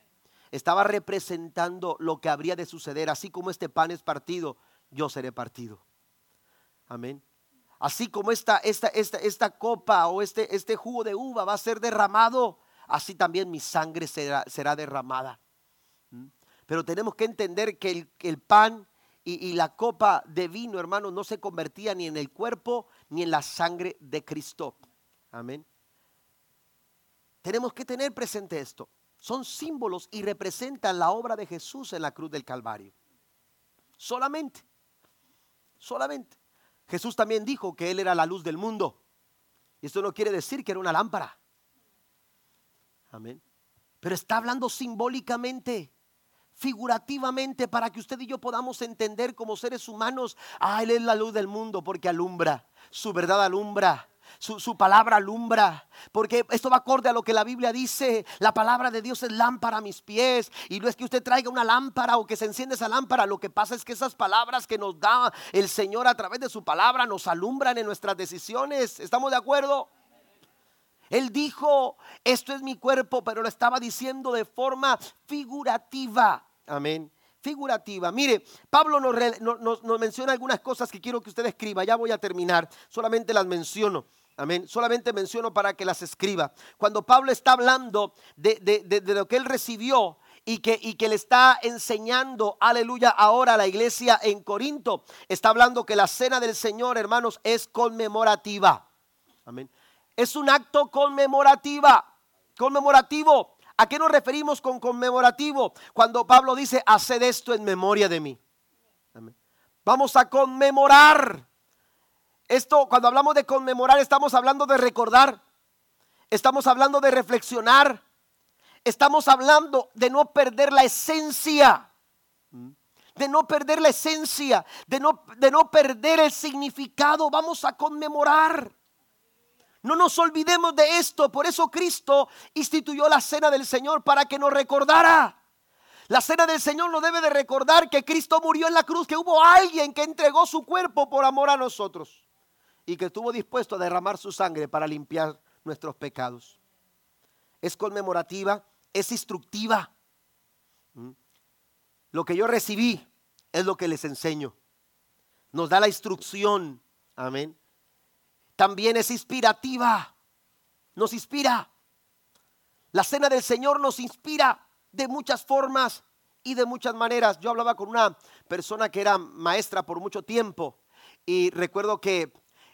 Estaba representando lo que habría de suceder. Así como este pan es partido, yo seré partido. Amén. Así como esta, esta, esta, esta copa o este, este jugo de uva va a ser derramado, así también mi sangre será, será derramada. ¿Mm? Pero tenemos que entender que el, el pan y, y, la copa de vino, hermano, no se convertía ni en el cuerpo ni en la sangre de Cristo. Amén. Tenemos que tener presente esto. Son símbolos y representan la obra de Jesús en la cruz del Calvario. Solamente. Solamente. Jesús también dijo que Él era la luz del mundo. Y esto no quiere decir que era una lámpara. Amén. Pero está hablando simbólicamente, figurativamente, para que usted y yo podamos entender como seres humanos, ah, Él es la luz del mundo porque alumbra, su verdad alumbra. Su, palabra alumbra, porque esto va acorde a lo que la Biblia dice. La palabra de Dios es lámpara a mis pies. Y no es que usted traiga una lámpara o que se enciende esa lámpara. Lo que pasa es que esas palabras que nos da el Señor a través de su palabra nos alumbran en nuestras decisiones. ¿Estamos de acuerdo? Él dijo, esto es mi cuerpo, pero lo estaba diciendo de forma figurativa. Amén figurativa. Mire, Pablo nos, menciona algunas cosas que quiero que usted escriba. Ya voy a terminar, solamente las menciono. Amén. Solamente menciono para que las escriba. Cuando Pablo está hablando de, lo que él recibió y que, y que le está enseñando, aleluya, ahora a la iglesia en Corinto, está hablando que la cena del Señor, hermanos, es conmemorativa. Amén. Es un acto conmemorativa, conmemorativo. ¿A qué nos referimos con conmemorativo? Cuando Pablo dice, haced esto en memoria de mí. Vamos a conmemorar. Esto, cuando hablamos de conmemorar, estamos hablando de recordar, estamos hablando de reflexionar, estamos hablando de no perder la esencia, de no perder la esencia, de no, de no perder el significado. Vamos a conmemorar. No nos olvidemos de esto. Por eso Cristo instituyó la cena del Señor para que nos recordara. La cena del Señor nos debe de recordar que Cristo murió en la cruz, que hubo alguien que entregó su cuerpo por amor a nosotros y que estuvo dispuesto a derramar su sangre para limpiar nuestros pecados. Es conmemorativa, es instructiva. ¿Mm? Lo que yo recibí es lo que les enseño. Nos da la instrucción. Amén. También es inspirativa. Nos inspira. La cena del Señor nos inspira de muchas formas y de muchas maneras. Yo hablaba con una persona que era maestra por mucho tiempo y recuerdo que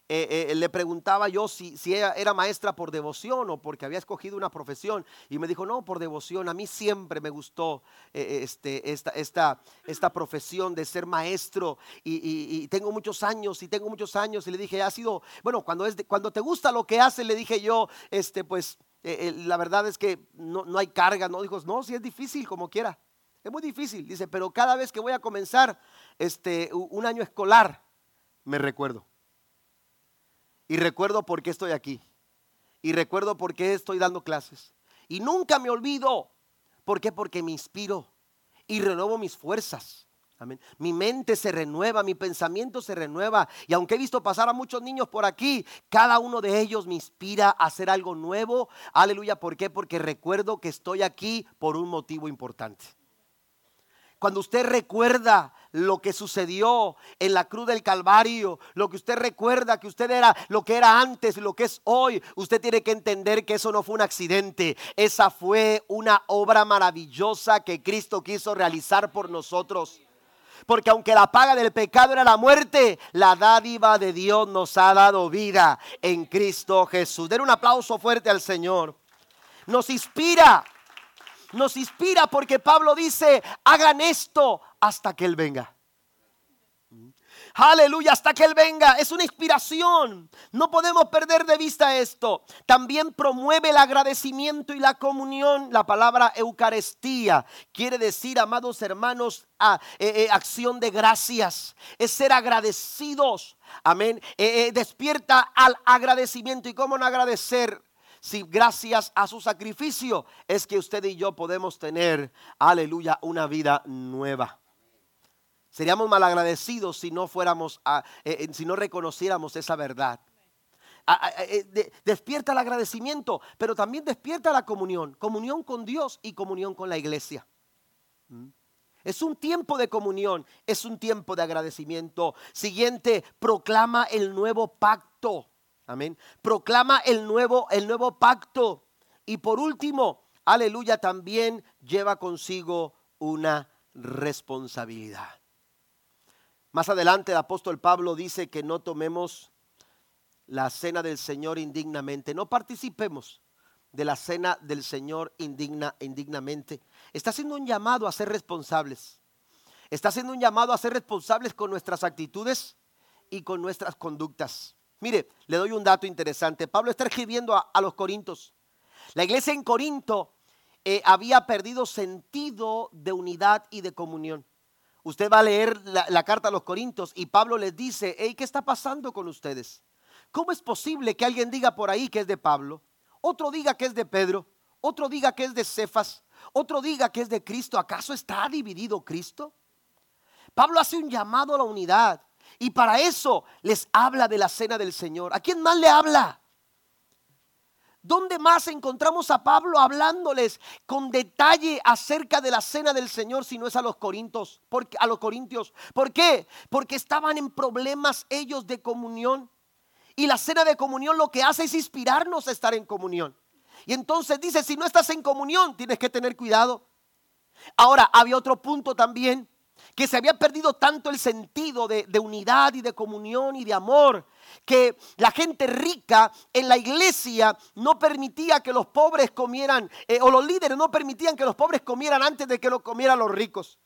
eh, eh, le preguntaba yo si, ella era maestra por devoción o porque había escogido una profesión. Y me dijo, no, por devoción. A mí siempre me gustó eh, este, esta, profesión de ser maestro. Y, tengo muchos años y tengo muchos años. Y le dije, ha sido, bueno, cuando, es cuando te gusta lo que hace, le dije yo, este, pues la verdad es que no, no hay carga. No, dijo, no, si es difícil como quiera. Es muy difícil. Dice, pero cada vez que voy a comenzar este, un año escolar, me recuerdo. Y recuerdo por qué estoy aquí. Y recuerdo por qué estoy dando clases. Y nunca me olvido. ¿Por qué? Porque me inspiro y renuevo mis fuerzas. Amén. Mi mente se renueva, mi pensamiento se renueva. Y aunque he visto pasar a muchos niños por aquí, cada uno de ellos me inspira a hacer algo nuevo. Aleluya. ¿Por qué? Porque recuerdo que estoy aquí por un motivo importante. Cuando usted recuerda lo que sucedió en la cruz del Calvario, lo que usted recuerda que usted era lo que era antes, lo que es hoy, usted tiene que entender que eso no fue un accidente, esa fue una obra maravillosa que Cristo quiso realizar por nosotros. Porque aunque la paga del pecado era la muerte, la dádiva de Dios nos ha dado vida en Cristo Jesús. Den un aplauso fuerte al Señor. Nos inspira nos inspira porque Pablo dice, hagan esto hasta que Él venga. Aleluya, hasta que Él venga. Es una inspiración. No podemos perder de vista esto. También promueve el agradecimiento y la comunión. La palabra Eucaristía quiere decir, amados hermanos, eh, eh, acción de gracias. Es ser agradecidos. Amén. Eh, despierta al agradecimiento. ¿Y cómo no agradecer? Si gracias a su sacrificio es que usted y yo podemos tener, aleluya, una vida nueva. Seríamos malagradecidos si no fuéramos, eh, eh, si no reconociéramos esa verdad. Eh, despierta el agradecimiento, pero también despierta la comunión, comunión con Dios y comunión con la iglesia. ¿Mm? Es un tiempo de comunión, es un tiempo de agradecimiento. Siguiente, proclama el nuevo pacto. Amén. Proclama el nuevo, el nuevo pacto. Y por último, aleluya, también lleva consigo una responsabilidad. Más adelante el apóstol Pablo dice que no tomemos la cena del Señor indignamente, no participemos de la cena del Señor indigna, indignamente. Está haciendo un llamado a ser responsables. Está haciendo un llamado a ser responsables con nuestras actitudes y con nuestras conductas. Mire, le doy un dato interesante. Pablo está escribiendo a, los Corintos. La iglesia en Corinto eh, había perdido sentido de unidad y de comunión. Usted va a leer la, carta a los Corintios y Pablo les dice, hey, ¿qué está pasando con ustedes? ¿Cómo es posible que alguien diga por ahí que es de Pablo? Otro diga que es de Pedro, otro diga que es de Cefas, otro diga que es de Cristo. ¿Acaso está dividido Cristo? Pablo hace un llamado a la unidad y para eso les habla de la cena del Señor. ¿A quién más le habla? ¿Dónde más encontramos a Pablo hablándoles con detalle acerca de la cena del Señor si no es a los corintios? A los corintios. ¿Por qué? Porque estaban en problemas ellos de comunión. Y la cena de comunión lo que hace es inspirarnos a estar en comunión. Y entonces dice, si no estás en comunión, tienes que tener cuidado. Ahora, había otro punto también que se había perdido tanto el sentido de, unidad y de comunión y de amor, que la gente rica en la iglesia no permitía que los pobres comieran, eh, o los líderes no permitían que los pobres comieran antes de que lo comieran los ricos.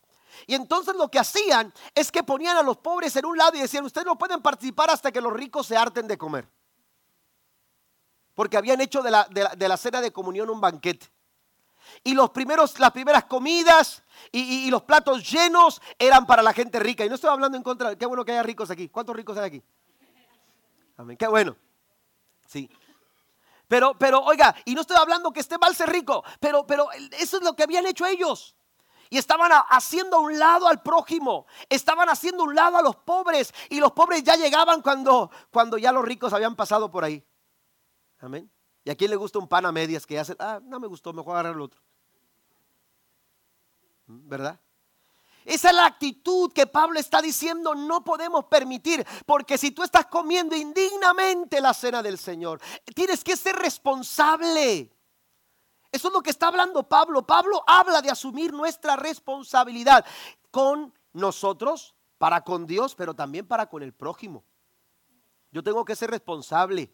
Y entonces lo que hacían es que ponían a los pobres en un lado y decían, ustedes no pueden participar hasta que los ricos se harten de comer. Porque habían hecho de la, de la cena de comunión un banquete. Y los primeros, las primeras comidas y, los platos llenos eran para la gente rica. Y no estoy hablando en contra, qué bueno que haya ricos aquí. ¿Cuántos ricos hay aquí? Amén, qué bueno. Sí. Pero, pero, oiga, y no estoy hablando que esté mal ser rico, pero, pero eso es lo que habían hecho ellos. Y estaban haciendo a un lado al prójimo, estaban haciendo a un lado a los pobres, y los pobres ya llegaban cuando, cuando ya los ricos habían pasado por ahí. Amén. ¿Y a quién le gusta un pan a medias que hace, ah, no me gustó, mejor agarrar el otro? ¿Verdad? Esa es la actitud que Pablo está diciendo, no podemos permitir, porque si tú estás comiendo indignamente la cena del Señor, tienes que ser responsable. Eso es lo que está hablando Pablo. Pablo habla de asumir nuestra responsabilidad con nosotros, para con Dios, pero también para con el prójimo. Yo tengo que ser responsable.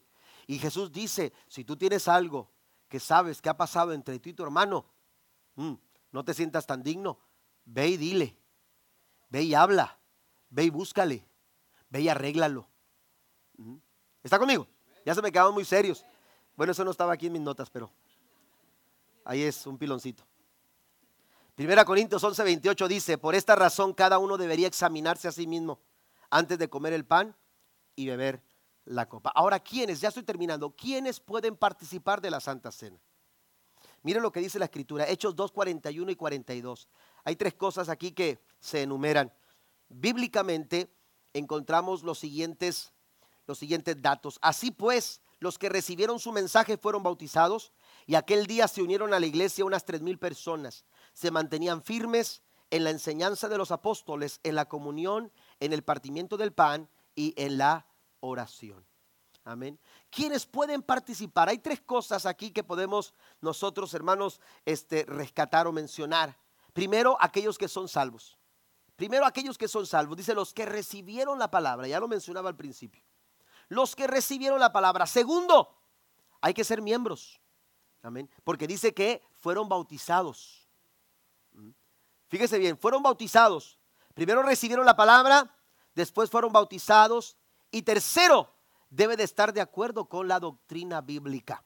Y Jesús dice, si tú tienes algo que sabes que ha pasado entre ti y tu hermano, mm, no te sientas tan digno, ve y dile, ve y habla, ve y búscale, ve y arréglalo. Mm. ¿Está conmigo? Ya se me quedaron muy serios. Bueno, eso no estaba aquí en mis notas, pero ahí es un piloncito. Primera Corintios 11, 28 dice, por esta razón cada uno debería examinarse a sí mismo antes de comer el pan y beber la copa. Ahora, ¿quiénes? Ya estoy terminando. ¿Quiénes pueden participar de la Santa Cena? Miren lo que dice la Escritura, Hechos 2, 41 y 42. Hay tres cosas aquí que se enumeran. Bíblicamente encontramos los siguientes, los siguientes datos. Así pues, los que recibieron su mensaje fueron bautizados y aquel día se unieron a la iglesia unas tres mil personas. Se mantenían firmes en la enseñanza de los apóstoles, en la comunión, en el partimiento del pan y en la oración. Amén. ¿Quiénes pueden participar? Hay tres cosas aquí que podemos nosotros, hermanos, este, rescatar o mencionar. Primero, aquellos que son salvos. Primero, aquellos que son salvos. Dice los que recibieron la palabra. Ya lo mencionaba al principio. Los que recibieron la palabra. Segundo, hay que ser miembros. Amén. Porque dice que fueron bautizados. ¿Mm? Fíjese bien, fueron bautizados. Primero recibieron la palabra, después fueron bautizados y tercero, debe de estar de acuerdo con la doctrina bíblica.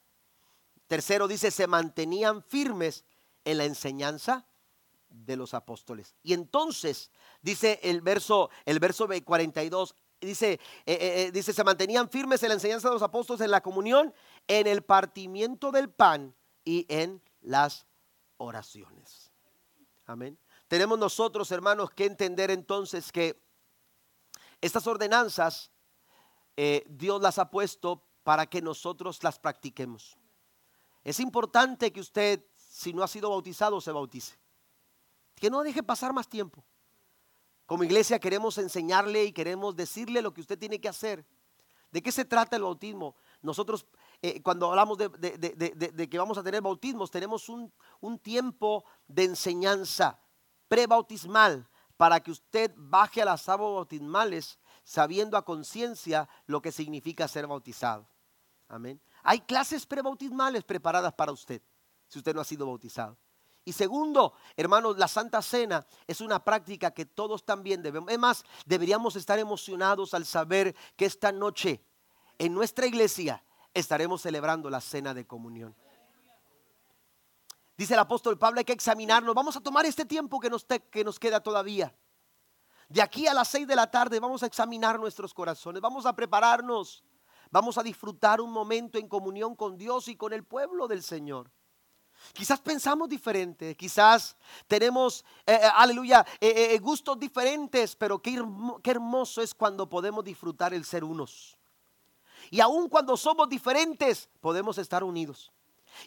Tercero dice, se mantenían firmes en la enseñanza de los apóstoles. Y entonces, dice el verso, el verso 42, dice, eh, eh, eh, dice, se mantenían firmes en la enseñanza de los apóstoles, en la comunión, en el partimiento del pan y en las oraciones. Amén. Tenemos nosotros, hermanos, que entender entonces que estas ordenanzas Dios las ha puesto para que nosotros las practiquemos. Es importante que usted, si no ha sido bautizado, se bautice. Que no deje pasar más tiempo. Como iglesia queremos enseñarle y queremos decirle lo que usted tiene que hacer. ¿De qué se trata el bautismo? Nosotros eh, cuando hablamos de, que vamos a tener bautismos, tenemos un, un tiempo de enseñanza prebautismal para que usted baje a las aguas bautismales sabiendo a conciencia lo que significa ser bautizado. Amén. Hay clases prebautismales preparadas para usted, si usted no ha sido bautizado. Y segundo, hermanos, la Santa Cena es una práctica que todos también debemos. Es más, deberíamos estar emocionados al saber que esta noche en nuestra iglesia estaremos celebrando la Cena de Comunión. Dice el apóstol Pablo, hay que examinarnos. Vamos a tomar este tiempo que nos, que nos queda todavía. De aquí a las seis de la tarde vamos a examinar nuestros corazones, vamos a prepararnos, vamos a disfrutar un momento en comunión con Dios y con el pueblo del Señor. Quizás pensamos diferente, quizás tenemos, eh, eh, aleluya, eh, gustos diferentes, pero qué, qué hermoso es cuando podemos disfrutar el ser unos. Y aun cuando somos diferentes, podemos estar unidos.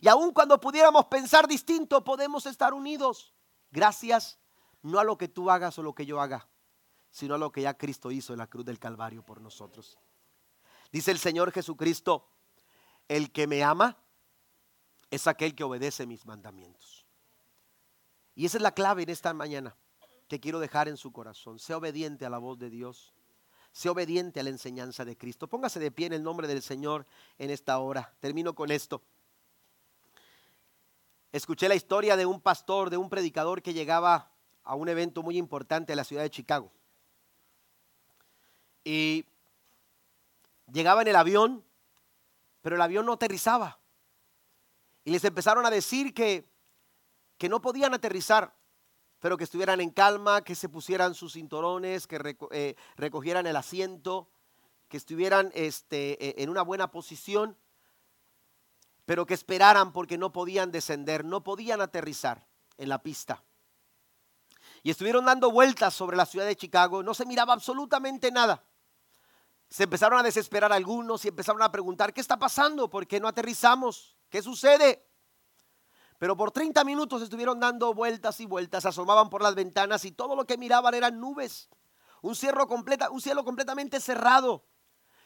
Y aun cuando pudiéramos pensar distinto, podemos estar unidos. Gracias no a lo que tú hagas o lo que yo haga, sino a lo que ya Cristo hizo en la cruz del Calvario por nosotros. Dice el Señor Jesucristo, el que me ama, es aquel que obedece mis mandamientos. Y esa es la clave en esta mañana que quiero dejar en su corazón. Sea obediente a la voz de Dios. Sea obediente a la enseñanza de Cristo. Póngase de pie en el nombre del Señor en esta hora. Termino con esto. Escuché la historia de un pastor, de un predicador que llegaba a un evento muy importante en la ciudad de Chicago. Y llegaba en el avión, pero el avión no aterrizaba. Y les empezaron a decir que, que no podían aterrizar, pero que estuvieran en calma, que se pusieran sus cinturones, que eh, recogieran el asiento, que estuvieran este, e, en una buena posición, pero que esperaran porque no podían descender, no podían aterrizar en la pista. Y estuvieron dando vueltas sobre la ciudad de Chicago, no se miraba absolutamente nada. Se empezaron a desesperar algunos y empezaron a preguntar, ¿qué está pasando? ¿Por qué no aterrizamos? ¿Qué sucede? Pero por 30 minutos estuvieron dando vueltas y vueltas, asomaban por las ventanas y todo lo que miraban eran nubes. Un, cielo, completa, un cielo completamente cerrado.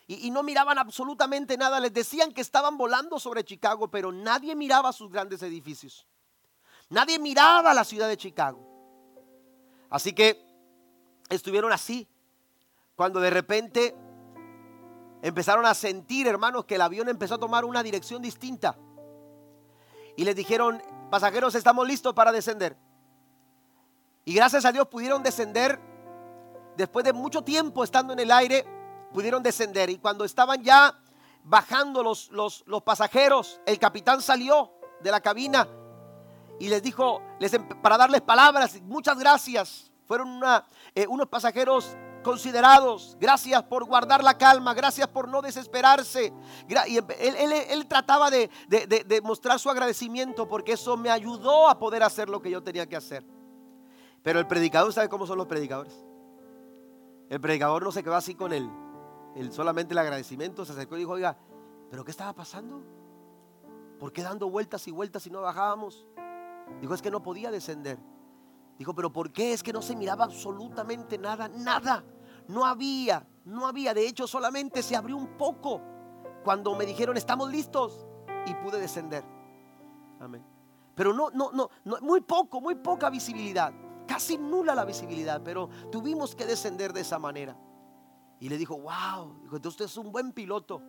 Y, y, no miraban absolutamente nada. Les decían que estaban volando sobre Chicago, pero nadie miraba sus grandes edificios. Nadie miraba la ciudad de Chicago. Así que estuvieron así. Cuando de repente empezaron a sentir, hermanos, que el avión empezó a tomar una dirección distinta y les dijeron, pasajeros, estamos listos para descender. Y gracias a Dios pudieron descender. Después de mucho tiempo estando en el aire, pudieron descender. Y cuando estaban ya bajando los, los, pasajeros, el capitán salió de la cabina y les dijo, les, para darles palabras, muchas gracias. Fueron una, eh, unos pasajeros considerados. Gracias por guardar la calma. Gracias por no desesperarse. Él, trataba de, de, mostrar su agradecimiento porque eso me ayudó a poder hacer lo que yo tenía que hacer. Pero el predicador, ¿sabe cómo son los predicadores? El predicador no se quedó así con él. Él solamente el agradecimiento se acercó y dijo, oiga, ¿pero qué estaba pasando? ¿Por qué dando vueltas y vueltas y no bajábamos? Dijo, es que no podía descender. Dijo, pero ¿por qué? Es que no se miraba absolutamente nada, nada. No había, no había. De hecho, solamente se abrió un poco cuando me dijeron, estamos listos. Y pude descender. Amén. Pero no, no, no, no, muy poco, muy poca visibilidad. Casi nula la visibilidad, pero tuvimos que descender de esa manera. Y le dijo, wow, dijo, entonces usted es un buen piloto.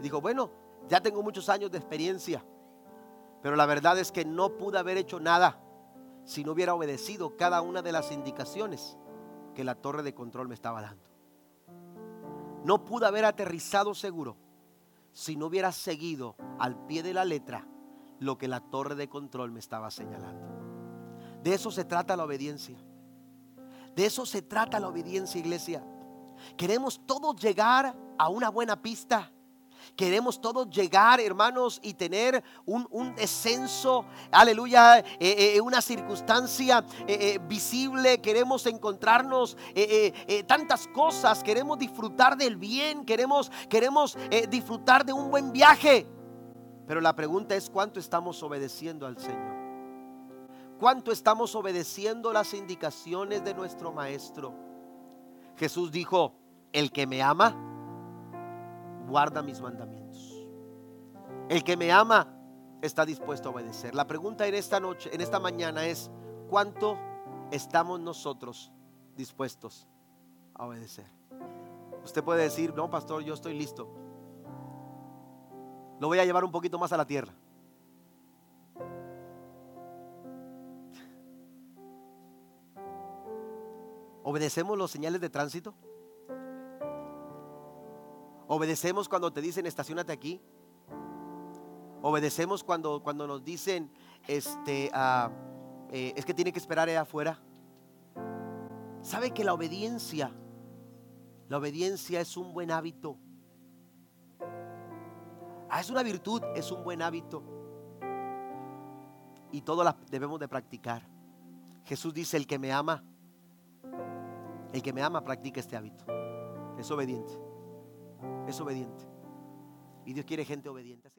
Dijo, bueno, ya tengo muchos años de experiencia, pero la verdad es que no pude haber hecho nada si no hubiera obedecido cada una de las indicaciones que la torre de control me estaba dando. no pudo haber aterrizado seguro si no hubiera seguido al pie de la letra lo que la torre de control me estaba señalando. De eso se trata la obediencia. De eso se trata la obediencia, iglesia. Queremos todos llegar a una buena pista. Queremos todos llegar, hermanos, y tener un, descenso, aleluya, eh, eh, una circunstancia eh, visible. Queremos encontrarnos tantas cosas. Queremos disfrutar del bien. Queremos, queremos disfrutar de un buen viaje. Pero la pregunta es cuánto estamos obedeciendo al Señor. ¿Cuánto estamos obedeciendo las indicaciones de nuestro Maestro? Jesús dijo, el que me ama, guarda mis mandamientos. El que me ama está dispuesto a obedecer. La pregunta en esta noche, en esta mañana es, ¿cuánto estamos nosotros dispuestos a obedecer? Usted puede decir, no, pastor, yo estoy listo. Lo voy a llevar un poquito más a la tierra. ¿Obedecemos los señales de tránsito? ¿Obedecemos cuando te dicen estacionate aquí? ¿Obedecemos cuando, cuando nos dicen este, ah, eh, es que tiene que esperar allá afuera? ¿Sabe que la obediencia, la obediencia es un buen hábito? Ah, es una virtud, es un buen hábito. Y todos las debemos de practicar. Jesús dice, el que me ama, el que me ama practica este hábito. Es obediente. Es obediente. Y Dios quiere gente obediente.